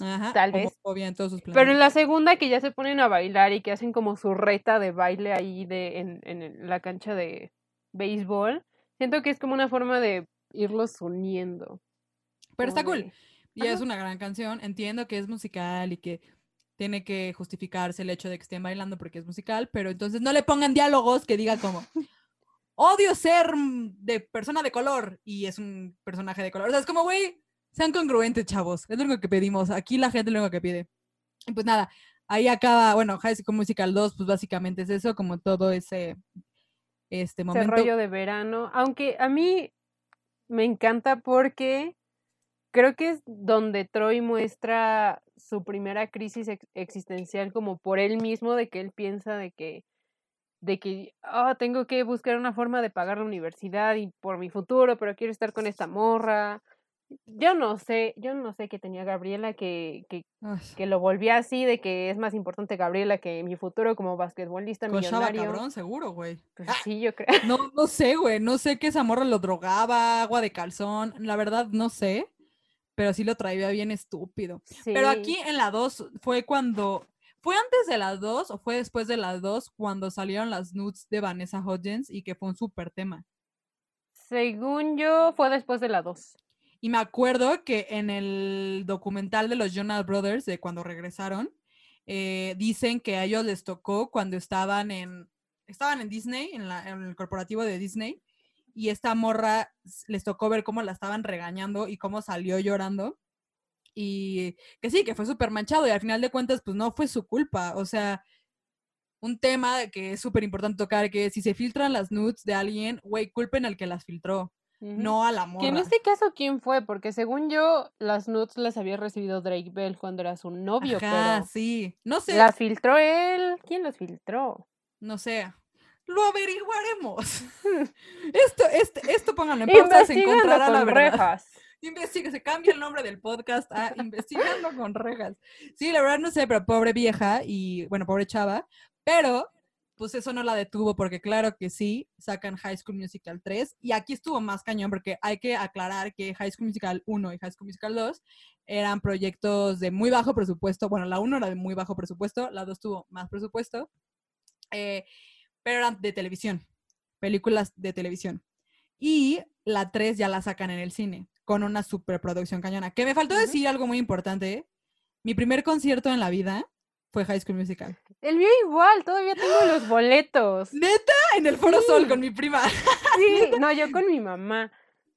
Ajá, tal vez. En todos sus Pero en la segunda que ya se ponen a bailar y que hacen como su reta de baile ahí de, en, en la cancha de béisbol, siento que es como una forma de irlos uniendo. Pero está cool. Y es una gran canción. Entiendo que es musical y que tiene que justificarse el hecho de que estén bailando porque es musical, pero entonces no le pongan diálogos que diga como odio ser de persona de color y es un personaje de color. O sea, es como, güey, sean congruentes, chavos. Es lo único que pedimos. Aquí la gente es lo único que pide. Y pues nada, ahí acaba, bueno, High School Musical 2, pues básicamente es eso, como todo ese este momento. Ese rollo de verano. Aunque a mí me encanta porque creo que es donde Troy muestra su primera crisis existencial como por él mismo, de que él piensa de que de que oh, tengo que buscar una forma de pagar la universidad y por mi futuro, pero quiero estar con esta morra yo no sé, yo no sé qué tenía Gabriela que, que, que, lo volvía así, de que es más importante Gabriela que mi futuro como basquetbolista millonario. cabrón, seguro, güey. Pues ah, sí, yo creo. No, no sé, güey, no sé qué esa morra lo drogaba, agua de calzón, la verdad no sé, pero sí lo traía bien estúpido. Pero aquí en la 2 fue cuando, ¿fue antes de la 2 o fue después de la 2 cuando salieron las nudes de Vanessa Hodgins y que fue un súper tema? Según yo, fue después de la 2. Y me acuerdo que en el documental de los Jonas Brothers, de cuando regresaron, eh, dicen que a ellos les tocó cuando estaban en, estaban en Disney, en, en, el corporativo de Disney, y esta morra les tocó ver cómo la estaban regañando y cómo salió llorando. Y que sí, que fue súper manchado y al final de cuentas, pues no fue su culpa. O sea, un tema que es súper importante tocar, que si se filtran las nudes de alguien, güey, culpen al que las filtró no al amor. Que en este caso, ¿quién fue? Porque según yo, las nudes las había recibido Drake Bell cuando era su novio, Ajá, sí. No sé. Las filtró él. ¿Quién las filtró? No sé. Lo averiguaremos. esto, este, esto pónganlo en pausa, se encontrará la verdad. Rejas. Investiga, se cambia el nombre del podcast a Investigando con Rejas. Sí, la verdad no sé, pero pobre vieja y, bueno, pobre chava. Pero pues eso no la detuvo porque claro que sí, sacan High School Musical 3 y aquí estuvo más cañón porque hay que aclarar que High School Musical 1 y High School Musical 2 eran proyectos de muy bajo presupuesto, bueno, la 1 era de muy bajo presupuesto, la 2 tuvo más presupuesto, eh, pero eran de televisión, películas de televisión. Y la 3 ya la sacan en el cine con una superproducción cañona. Que me faltó decir algo muy importante. Mi primer concierto en la vida fue High School Musical. El mío igual, todavía tengo los boletos. ¿Neta? En el Foro Sol con mi prima. Sí, no, yo con mi mamá.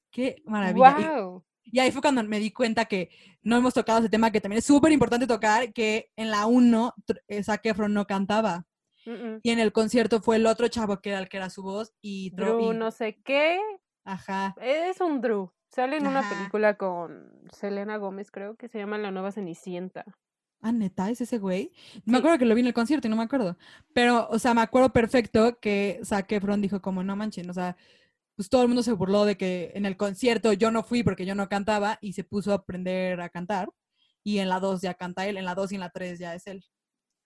Qué maravilla. Wow. Y, ahí fue cuando me di cuenta que no hemos tocado ese tema que también es súper importante tocar, que en la 1 Zac Efron no cantaba. Y en el concierto fue el otro chavo que era el que era su voz y Drew, no sé qué. Ajá. Es un Drew. Sale en una película con Selena Gómez, creo que se llama La Nueva Cenicienta. Ah, neta, es ese güey. Me acuerdo que lo vi en el concierto y no me acuerdo. Pero, o sea, me acuerdo perfecto que Zac Efron dijo como, no manchen, o sea, pues todo el mundo se burló de que en el concierto yo no fui porque yo no cantaba y se puso a aprender a cantar. Y en la 2 ya canta él, en la 2 y en la 3 ya es él.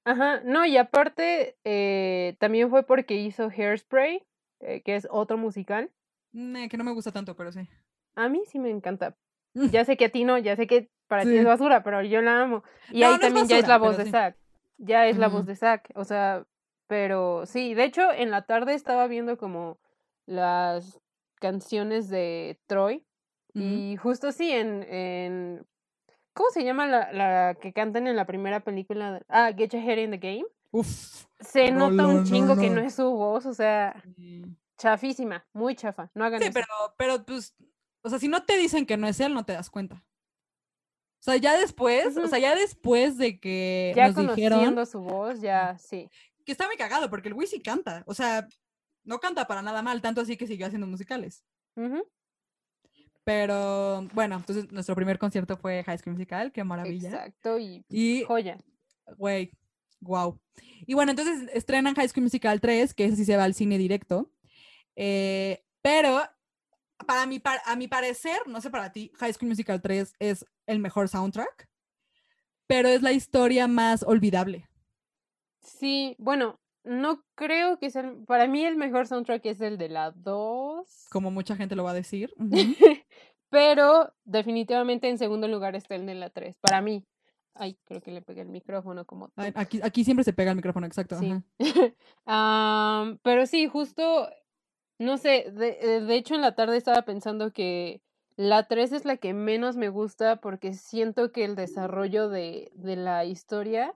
Ajá, no, y aparte eh, también fue porque hizo Hairspray, eh, que es otro musical. que no me gusta tanto, pero sí. A mí sí me encanta. Ya sé que a ti no, ya sé que para ti es basura, pero yo la amo. Y ahí también ya es la voz de Zack. Ya es la voz de Zack. O sea, pero sí, de hecho, en la tarde estaba viendo como las canciones de Troy. Y justo sí, en, en. ¿Cómo se llama la, la que cantan en la primera película? Ah, Get Your Head in the Game. Uf. Se nota un chingo que no es su voz, o sea, chafísima, muy chafa. No hagan sí, pero, pero pues, o sea, si no te dicen que no es él, no te das cuenta. O sea, ya después, o sea, ya después de que ya nos dijeron su voz, ya sí. Que está muy cagado porque el güey sí canta, o sea, no canta para nada mal, tanto así que siguió haciendo musicales. Ujú, Pero bueno, entonces nuestro primer concierto fue High School Musical, qué maravilla. Exacto, y Y, joya. güey, wow. Y bueno, entonces estrenan High School Musical 3, que ese sí se va al cine directo. Eh, pero para mi, par- a mi parecer, no sé para ti, High School Musical 3 es el mejor soundtrack, pero es la historia más olvidable. Sí, bueno, no creo que sea, el- para mí el mejor soundtrack es el de la 2. como mucha gente lo va a decir. Pero definitivamente en segundo lugar está el de la 3, para mí. Ay, creo que le pegué el micrófono como Ay. Aquí, aquí siempre se pega el micrófono, exacto. Sí. Am, pero sí, justo, no sé, de, eh, de hecho en la tarde estaba pensando que la 3 es la que menos me gusta porque siento que el desarrollo de, de la historia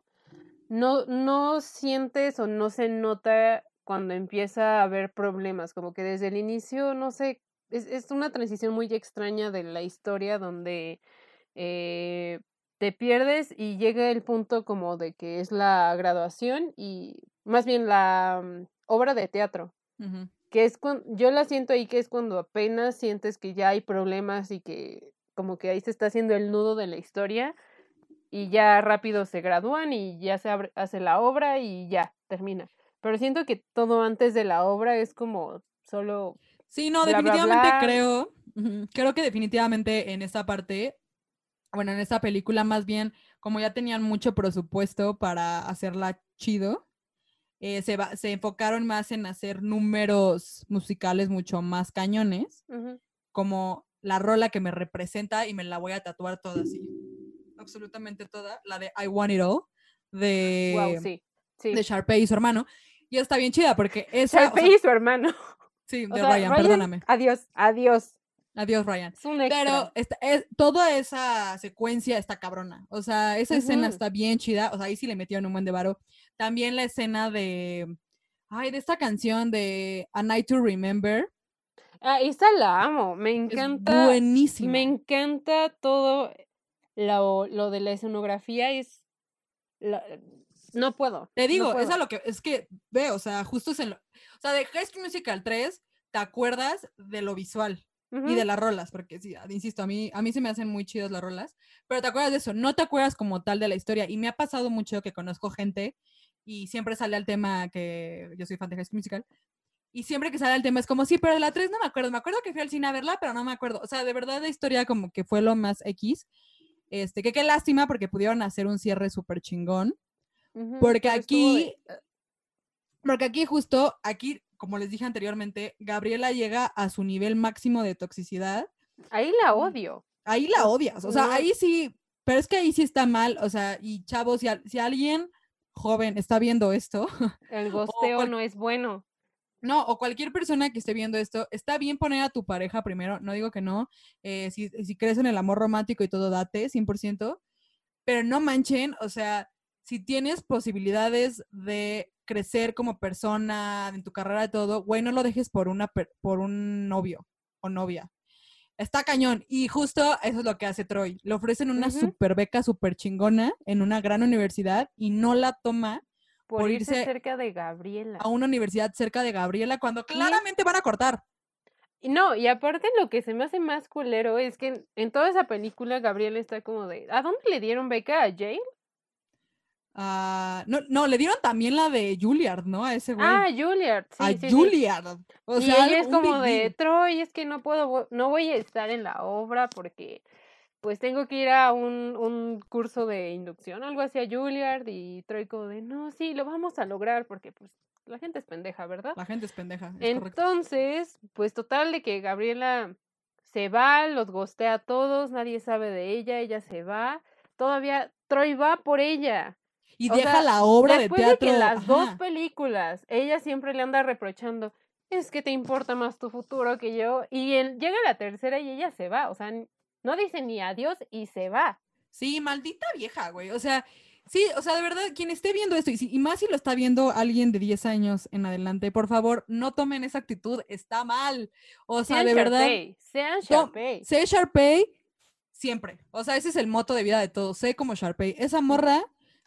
no, no sientes o no se nota cuando empieza a haber problemas, como que desde el inicio, no sé, es, es una transición muy extraña de la historia donde eh, te pierdes y llega el punto como de que es la graduación y más bien la mm, obra de teatro, que es cuando, yo la siento ahí que es cuando apenas sientes que ya hay problemas y que como que ahí se está haciendo el nudo de la historia y ya rápido se gradúan y ya se abre- hace la obra y ya termina. Pero siento que todo antes de la obra es como solo Sí, no, bla, definitivamente bla. creo, creo que definitivamente en esta parte, bueno, en esta película más bien, como ya tenían mucho presupuesto para hacerla chido, eh, se, va- se enfocaron más en hacer números musicales mucho más cañones, como la rola que me representa y me la voy a tatuar toda así, absolutamente toda, la de I Want It All, de, wow, sí. Sí. de Sharpay y su hermano, y está bien chida porque esa, o sea, Sharpay y su hermano. Sí, O de sea, Ryan, perdóname, Adiós, adiós. adiós Ryan. Es un extra. Pero esta- es- toda esa secuencia está cabrona. O sea, esa escena está bien chida. O sea, ahí sí le metieron un buen de varo. También la escena de. Ay, de esta canción de A Night to Remember. Ah, esa la amo. Me Es encanta. buenísima. Me encanta todo lo, lo de la escenografía. Es. la- no puedo. Te no digo, es puedo. a lo que. Es que, ve, o sea, justo es en lo. O sea, de High School Musical 3, te acuerdas de lo visual. y de las rolas, porque sí, insisto, a mí, a mí se me hacen muy chidas las rolas, pero te acuerdas de eso, no te acuerdas como tal de la historia. Y me ha pasado mucho que conozco gente y siempre sale al tema que yo soy fan de High School Musical. Y siempre que sale el tema es como, sí, pero de la 3 no me acuerdo. Me acuerdo que fui al cine a verla, pero no me acuerdo. O sea, de verdad la historia como que fue lo más X. Este, que qué lástima porque pudieron hacer un cierre súper chingón. Porque de- aquí, porque aquí justo, aquí, como les dije anteriormente, Gabriela llega a su nivel máximo de toxicidad Ahí la odio. ahí la odias, o sea, no. ahí sí, pero es que ahí sí está mal, o sea, y chavos, si, si alguien joven está viendo esto, El gosteo cual- no es bueno. no, o cualquier persona que esté viendo esto, está bien poner a tu pareja primero, no digo que no, eh, si, si crees en el amor romántico y todo, date, 100%, pero no manchen, o sea, si tienes posibilidades de crecer como persona, en tu carrera y todo, güey, no lo dejes por, una, por un novio o novia. Está cañón. Y justo eso es lo que hace Troy. Le ofrecen una super beca super chingona en una gran universidad y no la toma Por, Por irse irse cerca de Gabriela. a una universidad cerca de Gabriela cuando claramente van a cortar. No, y aparte lo que se me hace más culero es que en, en toda esa película Gabriela está como de, ¿a dónde le dieron beca? ¿A Jane? Ah, no, no, le dieron también la de Juilliard, ¿no? A ese güey. Ah, Juilliard, sí, a sí, sí. Juilliard. O y sea, ella es como de. Troy, es que no puedo, no voy a estar en la obra porque pues tengo que ir a un, un curso de inducción, algo así a Juilliard, y Troy como de, no, sí, lo vamos a lograr porque pues la gente es pendeja, ¿verdad? La gente es pendeja, es correcto. Entonces, pues total de que Gabriela se va, los gostea a todos, nadie sabe de ella, ella se va. Todavía Troy va por ella. Y o deja sea, la obra de Después teatro. de que las dos películas, ella siempre le anda reprochando, es que te importa más tu futuro que yo. Y en- llega la tercera y ella se va. O sea, no dice ni adiós y se va. Sí, maldita vieja, güey. O sea, sí, o sea, de verdad, quien esté viendo esto, y, si- y más si lo está viendo alguien de 10 años en adelante, por favor, no tomen esa actitud, está mal. O sea, Sean de verdad, Sharpay, sean Sharpay. sé Sharpay siempre. O sea, ese es el moto de vida de todos. Sé como Sharpay. Esa morra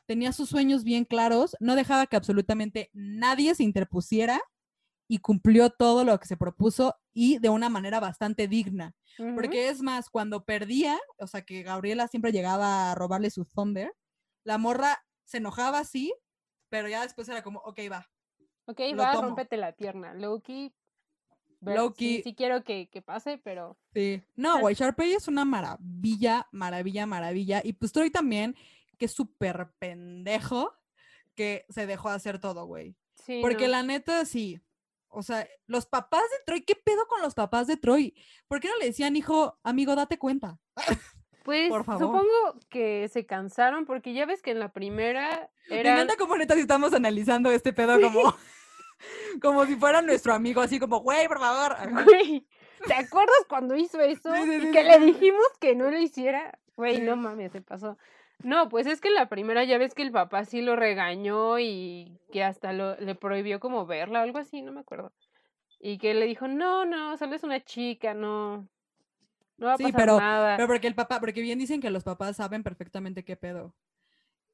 tenía sus sueños bien claros, no dejaba que absolutamente nadie se interpusiera y cumplió todo lo que se propuso y de una manera bastante digna. Porque es más, cuando perdía, o sea, que Gabriela siempre llegaba a robarle su Thunder, la morra se enojaba así, pero ya después era como, ok, va. Ok, lo va, tomo. rómpete la pierna. Loki. Loki. Sí, sí quiero que, que pase, pero. Sí. No, güey, Sharpay es una maravilla, maravilla, maravilla. Y pues Troy también, que súper pendejo, que se dejó hacer todo, güey. Sí. Porque no. la neta, sí. O sea, los papás de Troy, ¿qué pedo con los papás de Troy? ¿Por qué no le decían, hijo, amigo, date cuenta? Pues por favor. supongo que se cansaron porque ya ves que en la primera Me era. encanta como neta si estamos analizando este pedo como, como si fuera nuestro amigo, así como, güey, por favor. Güey, ¿te acuerdas cuando hizo eso? Sí, sí, y sí, que le dijimos que no lo hiciera. Güey, no mames, se pasó. No, pues es que la primera ya ves que el papá sí lo regañó y que hasta lo, le prohibió como verla o algo así, no me acuerdo. Y que le dijo, no, no, solo es una chica, no, no va a Sí, pasar pero- nada. Pero porque el papá, porque bien dicen que los papás saben perfectamente qué pedo.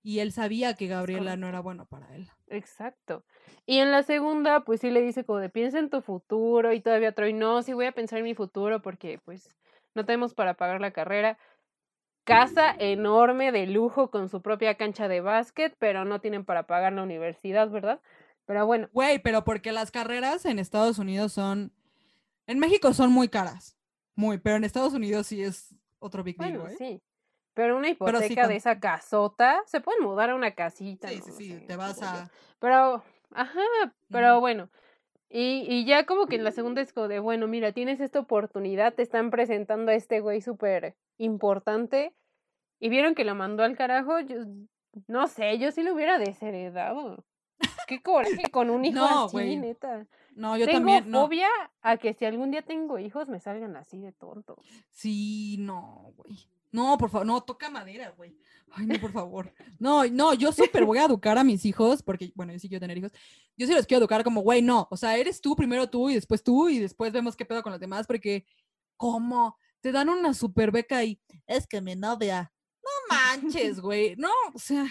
Y él sabía que Gabriela no era bueno para él. Exacto. Y en la segunda, pues sí le dice como de piensa en tu futuro y todavía Troy, no, sí voy a pensar en mi futuro porque pues no tenemos para pagar la carrera. Casa enorme de lujo con su propia cancha de básquet, pero no tienen para pagar la universidad, ¿verdad? Pero bueno, Güey, pero porque las carreras en Estados Unidos son. En México son muy caras. Muy, pero en Estados Unidos sí es otro big deal, bueno, sí. Pero una Pero sí hipoteca con- de esa casota, se pueden mudar a una casita. Sí, no sí, sí, sé, te vas a. Pero, ajá, pero bueno. Y, y ya como que en la segunda es como de, bueno, mira, tienes esta oportunidad, te están presentando a este güey súper importante y vieron que lo mandó al carajo, yo no sé, yo sí lo hubiera desheredado. Qué coraje con un hijo No, así, güey. neta. No, yo tengo también. No. fobia a que si algún día tengo hijos me salgan así de tontos. Sí, no, güey. No, por favor, no, toca madera, güey. Ay, no, por favor. No, no, yo súper voy a educar a mis hijos, porque, bueno, yo sí quiero tener hijos. Yo sí los quiero educar como, güey, no. O sea, eres tú, primero tú y después tú, y después vemos qué pedo con los demás, porque, ¿cómo? Te dan una super beca y es que mi novia. No manches, güey. No, o sea,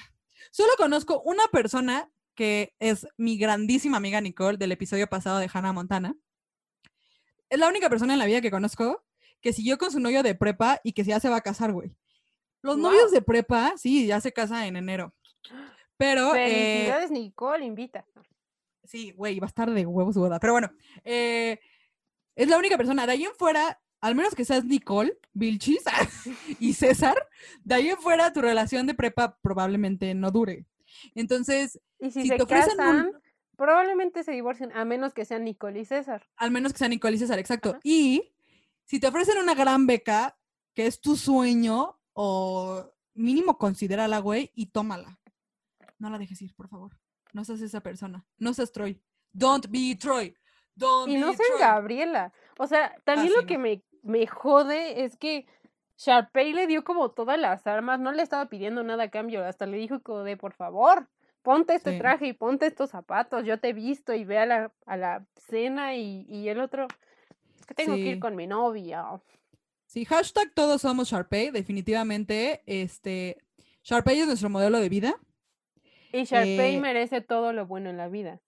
solo conozco una persona que es mi grandísima amiga Nicole del episodio pasado de Hannah Montana. Es la única persona en la vida que conozco que siguió con su novio de prepa y que ya se va a casar, güey. Los novios de prepa, sí, ya se casan en enero. Pero, eh, Felicidades, Nicole, invita. sí, güey, va a estar de huevos su boda. Pero bueno, eh, es la única persona. De ahí en fuera, al menos que seas Nicole, Vilchis y César, de ahí en fuera tu relación de prepa probablemente no dure. Entonces, Y si, si se te ofrecen un- casan, probablemente se divorcien, a menos que sean Nicole y César. al menos que sea Nicole y César, exacto. Ajá. Y si te ofrecen una gran beca, que es tu sueño, o mínimo considérala, güey, y tómala. No la dejes ir, por favor. No seas esa persona. No seas Troy. Don't be Troy. Don't Y be no sean Troy. Gabriela. O sea, también lo que me, me jode es que Sharpay le dio como todas las armas, no le estaba pidiendo nada a cambio, hasta le dijo como de, por favor, ponte este Sí. traje y ponte estos zapatos, yo te he visto y ve a la, a la cena y, y el otro, es que tengo que ir con mi novia. Sí, hashtag todos somos Sharpay, definitivamente. Este, Sharpay es nuestro modelo de vida. Y Sharpay Eh, merece todo lo bueno en la vida.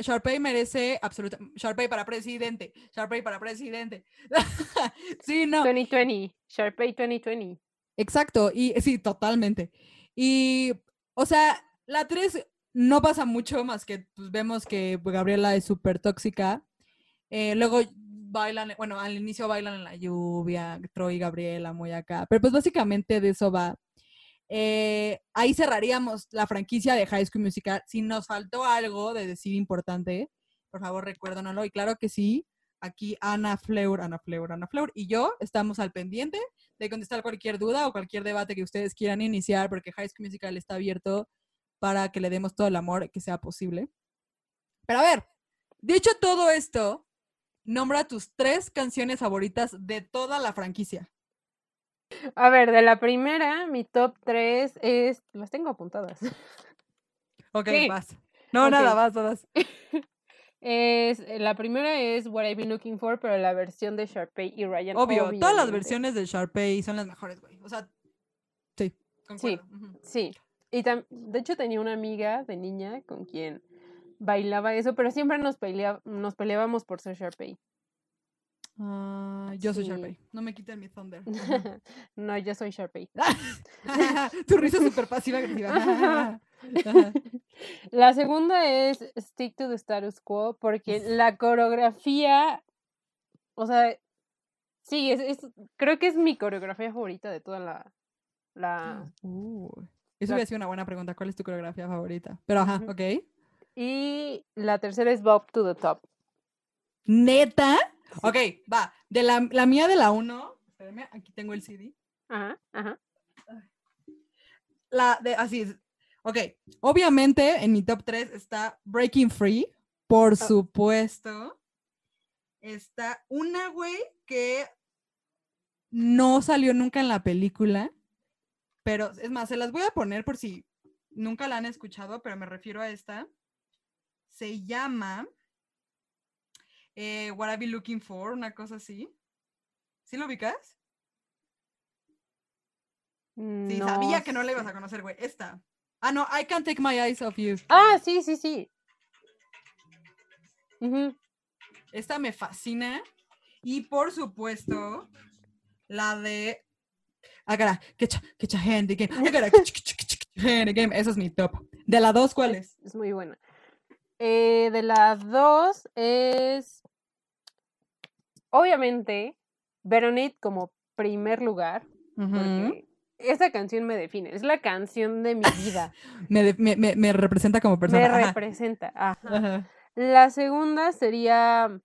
Sharpay merece absoluta. Sharpay para presidente. Sharpay para presidente. sí, no. 2020, Sharpay 2020. Exacto, y sí, totalmente. Y, o sea, la 3 no pasa mucho más que pues, vemos que pues, Gabriela es súper tóxica. Eh, luego bailan, bueno, al inicio bailan en la lluvia, Troy y Gabriela muy acá, pero pues básicamente de eso va. Eh, ahí cerraríamos la franquicia de High School Musical. Si nos faltó algo de decir importante, por favor recuérdanoslo. Y claro que sí, aquí Ana Fleur, Ana Fleur, Ana Fleur y yo estamos al pendiente de contestar cualquier duda o cualquier debate que ustedes quieran iniciar, porque High School Musical está abierto para que le demos todo el amor que sea posible. Pero a ver, dicho todo esto, nombra tus tres canciones favoritas de toda la franquicia. A ver, de la primera, mi top 3 es, las tengo apuntadas. Ok, Sí. vas. No, nada, vas, vas. Es, eh, la primera es What I've Been Looking For, pero la versión de Sharpay y Ryan. Obvio, todas las obviamente. versiones de Sharpay son las mejores, güey. O sea, sí, concuerdo. ujú. Sí. Y tam- de hecho tenía una amiga de niña con quien bailaba eso, pero siempre nos, pelea, nos peleábamos por ser Sharpay. Ah, yo soy Sí. Sharpay. No me quiten mi thunder. no, yo soy Sharpay. tu risa es súper pasiva agresiva. Ajá. La segunda es Stick to the Status Quo, porque la coreografía, o sea, sí, es, es- creo que es mi coreografía favorita de toda la... la Uh, eso La- hubiera sido una buena pregunta. ¿Cuál es tu coreografía favorita? Pero ajá, ok. y la tercera es Bob to the Top. ¿Neta? Ok, va. De la, la mía de la 1. Espérame, aquí tengo el CD. Ajá, ajá. La de, así es. Ok, obviamente en mi top 3 está Breaking Free, por supuesto. Está una, güey, que no salió nunca en la película, pero es más, se las voy a poner por si nunca la han escuchado, pero me refiero a esta. Se llama eh, What I Be Looking For, una cosa así. ¿Sí lo ubicas? Sí, sabía que no la ibas a conocer, güey. Esta. Ah, no, I Can't Take My Eyes Off You. Ah, sí, sí, sí. Ujú. Esta me fascina. Y por supuesto, la de. I gotta get your, get your hand again. I gotta get your, get your, get your hand again. Esa es mi top. De la dos, ¿cuál es? Es muy buena. Eh, de las dos es. Obviamente, Veronit como primer lugar, porque esa canción me define. Es la canción de mi vida. me, de- me, me- me representa como me persona. Ajá. representa. ajá. Ajá. La segunda sería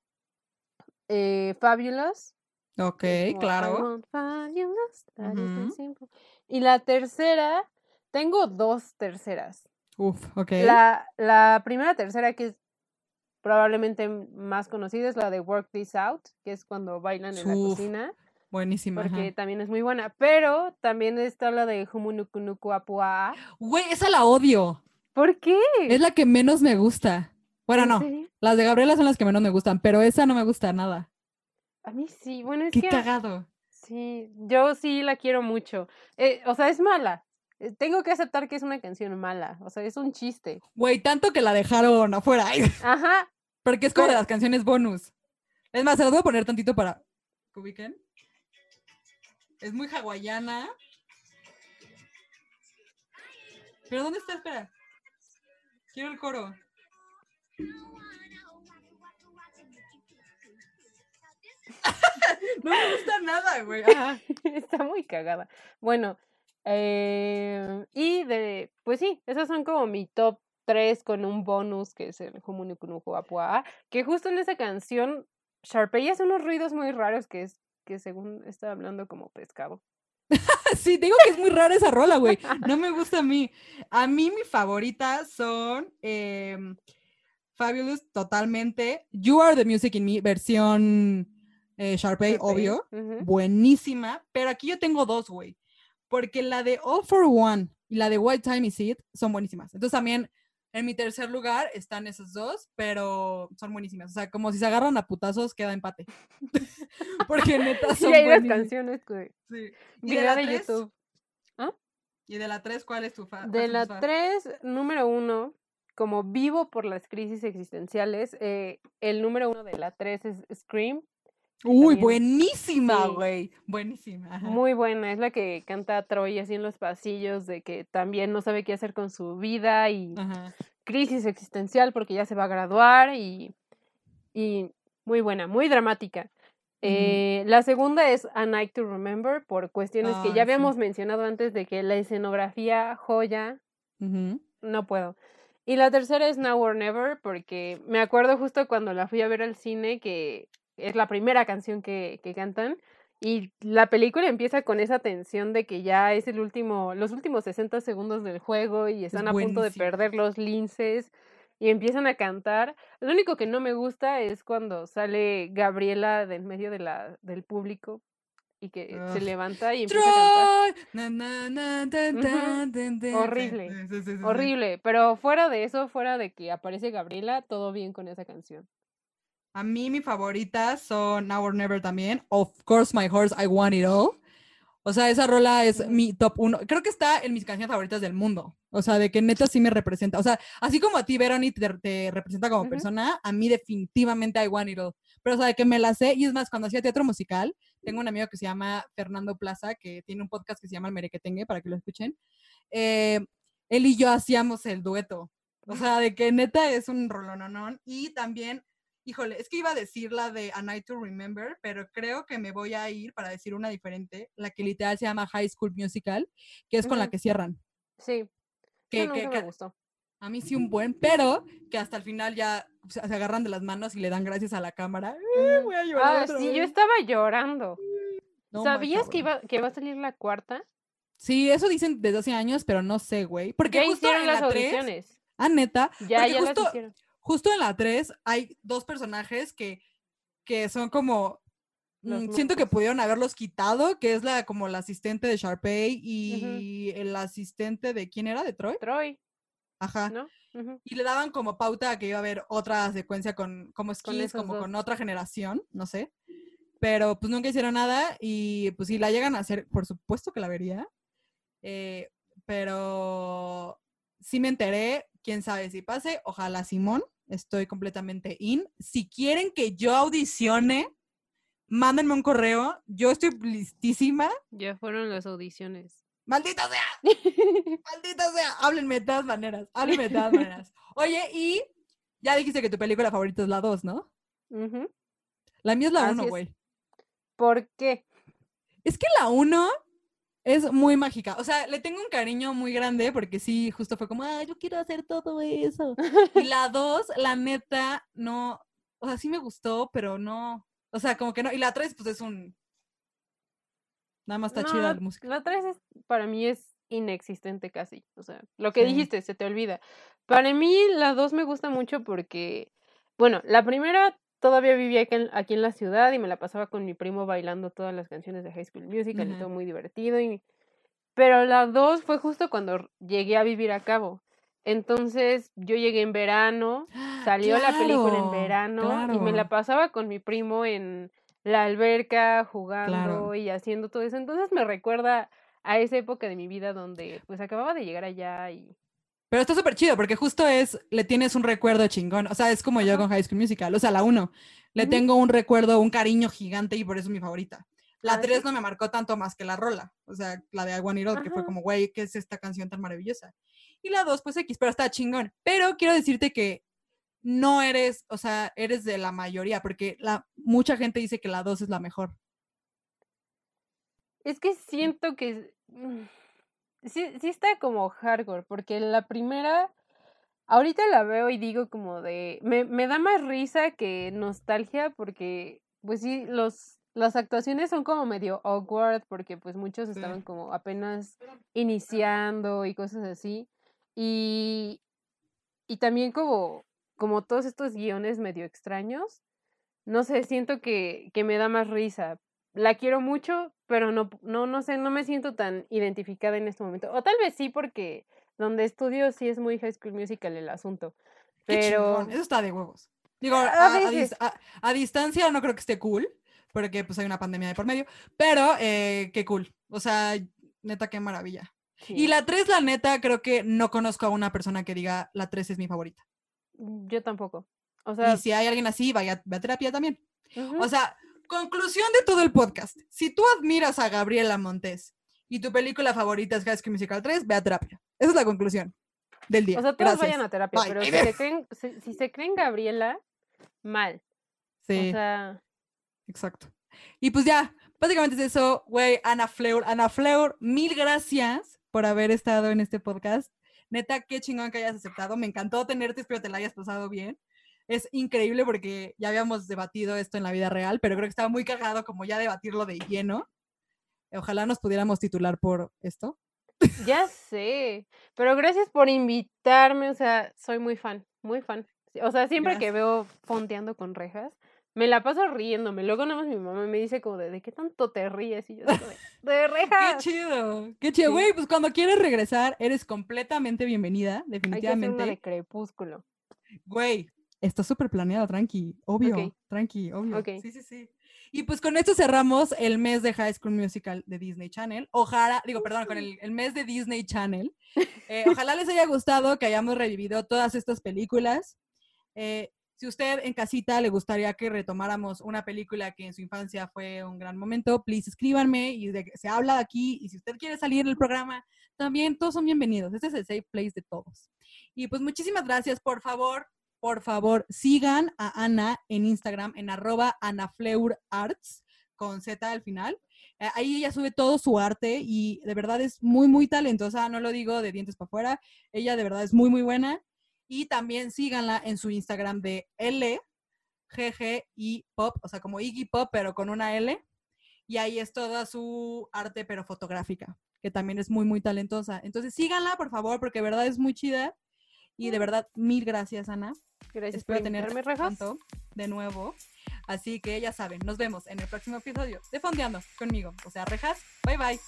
eh, Fabulous. Ok, que es como, "I claro. fabulous, Ujú. simple". Y la tercera, tengo dos terceras. Uf, ok. La, la primera tercera que es probablemente más conocida es la de Work This Out, que es cuando bailan en la cocina, Buenísima. ajá. porque también es muy buena. Pero también está la de Humunukunuku Apua. Güey, esa la odio. ¿Por qué? Es la que menos me gusta. Bueno, ¿En no. serio? Las de Gabriela son las que menos me gustan, pero esa no me gusta nada. A mí sí, bueno, es Qué que cagado. sí, yo sí la quiero mucho. Eh, o sea, es mala. Eh, Tengo que aceptar que es una canción mala. O sea, es un chiste. Güey, tanto que la dejaron afuera. Ajá. Porque es como de las canciones bonus. Es más, se las voy a poner tantito para que ubiquen. Es muy hawaiana. ¿Pero dónde está? Espera. Quiero el coro. no me gusta nada, güey. Ajá. Está muy cagada. Bueno, eh, y de, pues sí, esas son como mi top 3 con un bonus que es el Humunukunuku Apua, que justo en esa canción Sharpay hace unos ruidos muy raros que es que según está hablando como pescado. Sí, digo que es muy rara esa rola, güey. No me gusta a mí. A mí mi favorita son em, Fabulous totalmente. You Are the Music in Me, versión eh, Sharpay, Sharpay, obvio. Buenísima. Pero aquí yo tengo dos, güey. Porque la de All for One y la de White Time Is It son buenísimas. Entonces también en mi tercer lugar están esas dos, pero son buenísimas. O sea, como si se agarran a putazos, queda empate. Porque neta son hay unas buenísimas. canciones que Sí. ¿Y de la de tres? YouTube. ¿Y de la 3 cuál es tu fa? De la? 3, número uno, como vivo por las crisis existenciales, eh, el número uno de la 3 es Scream. Uy, también- buenísima, Sí. güey. Buenísima. ajá. Muy buena, es la que canta Troy así en los pasillos de que también no sabe qué hacer con su vida y Ajá. crisis existencial porque ya se va a graduar y, y muy buena, muy dramática. Eh, la segunda es A Night to Remember por cuestiones que ya sí. habíamos mencionado antes de que la escenografía joya, no puedo. Y la tercera es Now or Never porque me acuerdo justo cuando la fui a ver al cine que es la primera canción que, que cantan y la película empieza con esa tensión de que ya es el último, los últimos 60 segundos del juego y están a punto de perder los linces y empiezan a cantar. Lo único que no me gusta es cuando sale Gabriela de en medio de la, del público y que se Ugh. levanta y empieza a cantar. Horrible. Horrible, pero fuera de eso, fuera de que aparece Gabriela, todo bien con esa canción. A mí mi favorita son Now or Never también. Of course, My Horse, I Want It All. O sea, esa rola es mi top uno. Creo que está en mis canciones favoritas del mundo. O sea, de que neta sí me representa. O sea, así como a ti, Veroni, te, te representa como persona, a mí definitivamente I Want It All. Pero, o sea, de que me la sé. Y es más, cuando hacía teatro musical, tengo un amigo que se llama Fernando Plaza, que tiene un podcast que se llama El Merequetengue, para que lo escuchen. Eh, él y yo hacíamos el dueto. O sea, de que neta es un rolononón. Y también, híjole, es que iba a decir la de A Night to Remember, pero creo que me voy a ir para decir una diferente, la que literal se llama High School Musical, que es con la que cierran. Sí. Que, me gustó. a mí sí un buen, pero que hasta el final ya se agarran de las manos y le dan gracias a la cámara. ¡Eh, voy a llorar Ah, sí, yo estaba llorando. No, ¿Sabías que iba, que va a salir la cuarta? Sí, eso dicen desde hace años, pero no sé, güey. Porque ya justo hicieron en las la 3, audiciones. ah, neta, Ya, porque ya justo, las hicieron. Justo en la 3 hay dos personajes que, que son como, mm, siento que pudieron haberlos quitado, que es la como la asistente de Sharpay y el asistente de, ¿quién era? ¿De Troy? Troy, Ajá. Y le daban como pauta a que iba a haber otra secuencia con como skis, esos como dos. con otra generación, no sé. Pero pues nunca hicieron nada y pues si la llegan a hacer, por supuesto que la vería. Eh, pero sí me enteré, quién sabe si pase, ojalá Simón, estoy completamente in. Si quieren que yo audicione, mándenme un correo, yo estoy listísima. Ya fueron las audiciones. ¡Maldita sea! Maldita sea, háblenme de todas maneras, háblenme de todas maneras. Oye, y ya dijiste que tu película favorita es la 2, ¿no? Ujú. La mía es la Así 1, es. güey. ¿Por qué? Es que la 1 es muy mágica. O sea, le tengo un cariño muy grande porque sí, justo fue como, ah, yo quiero hacer todo eso. Y la 2, la neta, no, o sea, sí me gustó, pero no, o sea, como que no. Y la 3, pues es un... Nada más está No, chida la, la música. la 3 es, para mí es inexistente casi. O sea, lo que Sí. dijiste se te olvida. Para mí la 2 me gusta mucho porque, bueno, la primera todavía vivía aquí en, aquí en la ciudad y me la pasaba con mi primo bailando todas las canciones de High School Musical y todo muy divertido. Y... Pero la 2 fue justo cuando llegué a vivir a Cabo. Entonces yo llegué en verano, salió la película en Claro, verano y me la pasaba con mi primo en la alberca jugando y haciendo todo eso. Entonces me recuerda a esa época de mi vida donde pues acababa de llegar allá y Pero está súper chido porque justo es, le tienes un recuerdo chingón. O sea, es como yo con High School Musical. O sea, la 1, le tengo un recuerdo, un cariño gigante y por eso es mi favorita. La Ah, 3 ¿sí? no me marcó tanto más que la rola. O sea, la de All, que fue como, güey, ¿qué es esta canción tan maravillosa? Y la 2, pues X, pero está chingón. Pero quiero decirte que no eres, o sea, eres de la mayoría, porque la, mucha gente dice que la 2 es la mejor. Es que siento que mm, sí, sí está como hardcore, porque la primera, ahorita la veo y digo como de, me, me da más risa que nostalgia, porque pues sí, los, las actuaciones son como medio awkward, porque pues muchos estaban como apenas iniciando y cosas así, y, y también como, como todos estos guiones medio extraños, no sé, siento que, que me da más risa. La quiero mucho, pero no, no, no sé, no me siento tan identificada en este momento. O tal vez sí, porque donde estudio sí es muy High School Musical el asunto. Pero eso está de huevos. Digo, A a, a veces. dis- a- a distancia no creo que esté cool, porque pues hay una pandemia de por medio, pero eh, qué cool. O sea, neta, qué maravilla. sí, Y la 3, la neta, creo que no conozco a una persona que diga la 3 es mi favorita. yo tampoco. O sea, y si hay alguien así, vaya, ve a terapia también. O sea, conclusión de todo el podcast. Si tú admiras a Gabriela Montes y tu película favorita es High School Musical 3, ve a terapia. Esa es la conclusión del día. o sea, todos Gracias. vayan a terapia, Bye. pero si se creen, si, si se creen Gabriela, mal. Sí. O sea, Exacto. Y pues ya, básicamente es eso, güey, Ana Fleur, Ana Fleur, mil gracias por haber estado en este podcast. Neta, qué chingón que hayas aceptado. Me encantó tenerte, espero te la hayas pasado bien. Es increíble porque ya habíamos debatido esto en la vida real, pero creo que estaba muy cagado como ya debatirlo de lleno. Ojalá nos pudiéramos titular por esto. ya sé. Pero gracias por invitarme, o sea, soy muy fan, muy fan. O sea, siempre que veo Fonteando con rejas, me la paso riéndome. Luego nada más mi mamá me dice como de, ¿de qué tanto te ríes? Y yo digo, de, de ¡Qué rejas. chido! ¡Qué chido! Sí. Güey, pues cuando quieres regresar, eres completamente bienvenida, Hay que hacer una definitivamente. de crepúsculo. Güey, está súper planeado, tranqui, obvio, tranqui, obvio. Ok. Sí, sí, sí. Y pues con esto cerramos el mes de High School Musical de Disney Channel. Ojalá, digo, perdón, con el, el mes de Disney Channel. Eh, ojalá les haya gustado que hayamos revivido todas estas películas. Eh, si usted en casita le gustaría que retomáramos una película que en su infancia fue un gran momento, please escríbanme y de, se habla aquí. Y si usted quiere salir en el programa, también todos son bienvenidos. Este es el safe place de todos. Y pues muchísimas gracias. Por favor, por favor, sigan a Ana en Instagram en arroba anafleurarts con Z al final. Eh, ahí ella sube todo su arte y de verdad es muy, muy talentosa. No lo digo de dientes para afuera. Ella de verdad es muy, muy buena. Y también síganla en su Instagram de L, GG y Pop, o sea, como Iggy Pop, pero con una L. Y ahí es toda su arte, pero fotográfica, que también es muy, muy talentosa. Entonces síganla, por favor, porque de verdad es muy chida. Y de verdad, mil gracias, Ana. Gracias Espero por tener invitarme, Rejas. de nuevo. Así que ya saben, nos vemos en el próximo episodio de Fondeando conmigo. O sea, rejas, bye bye.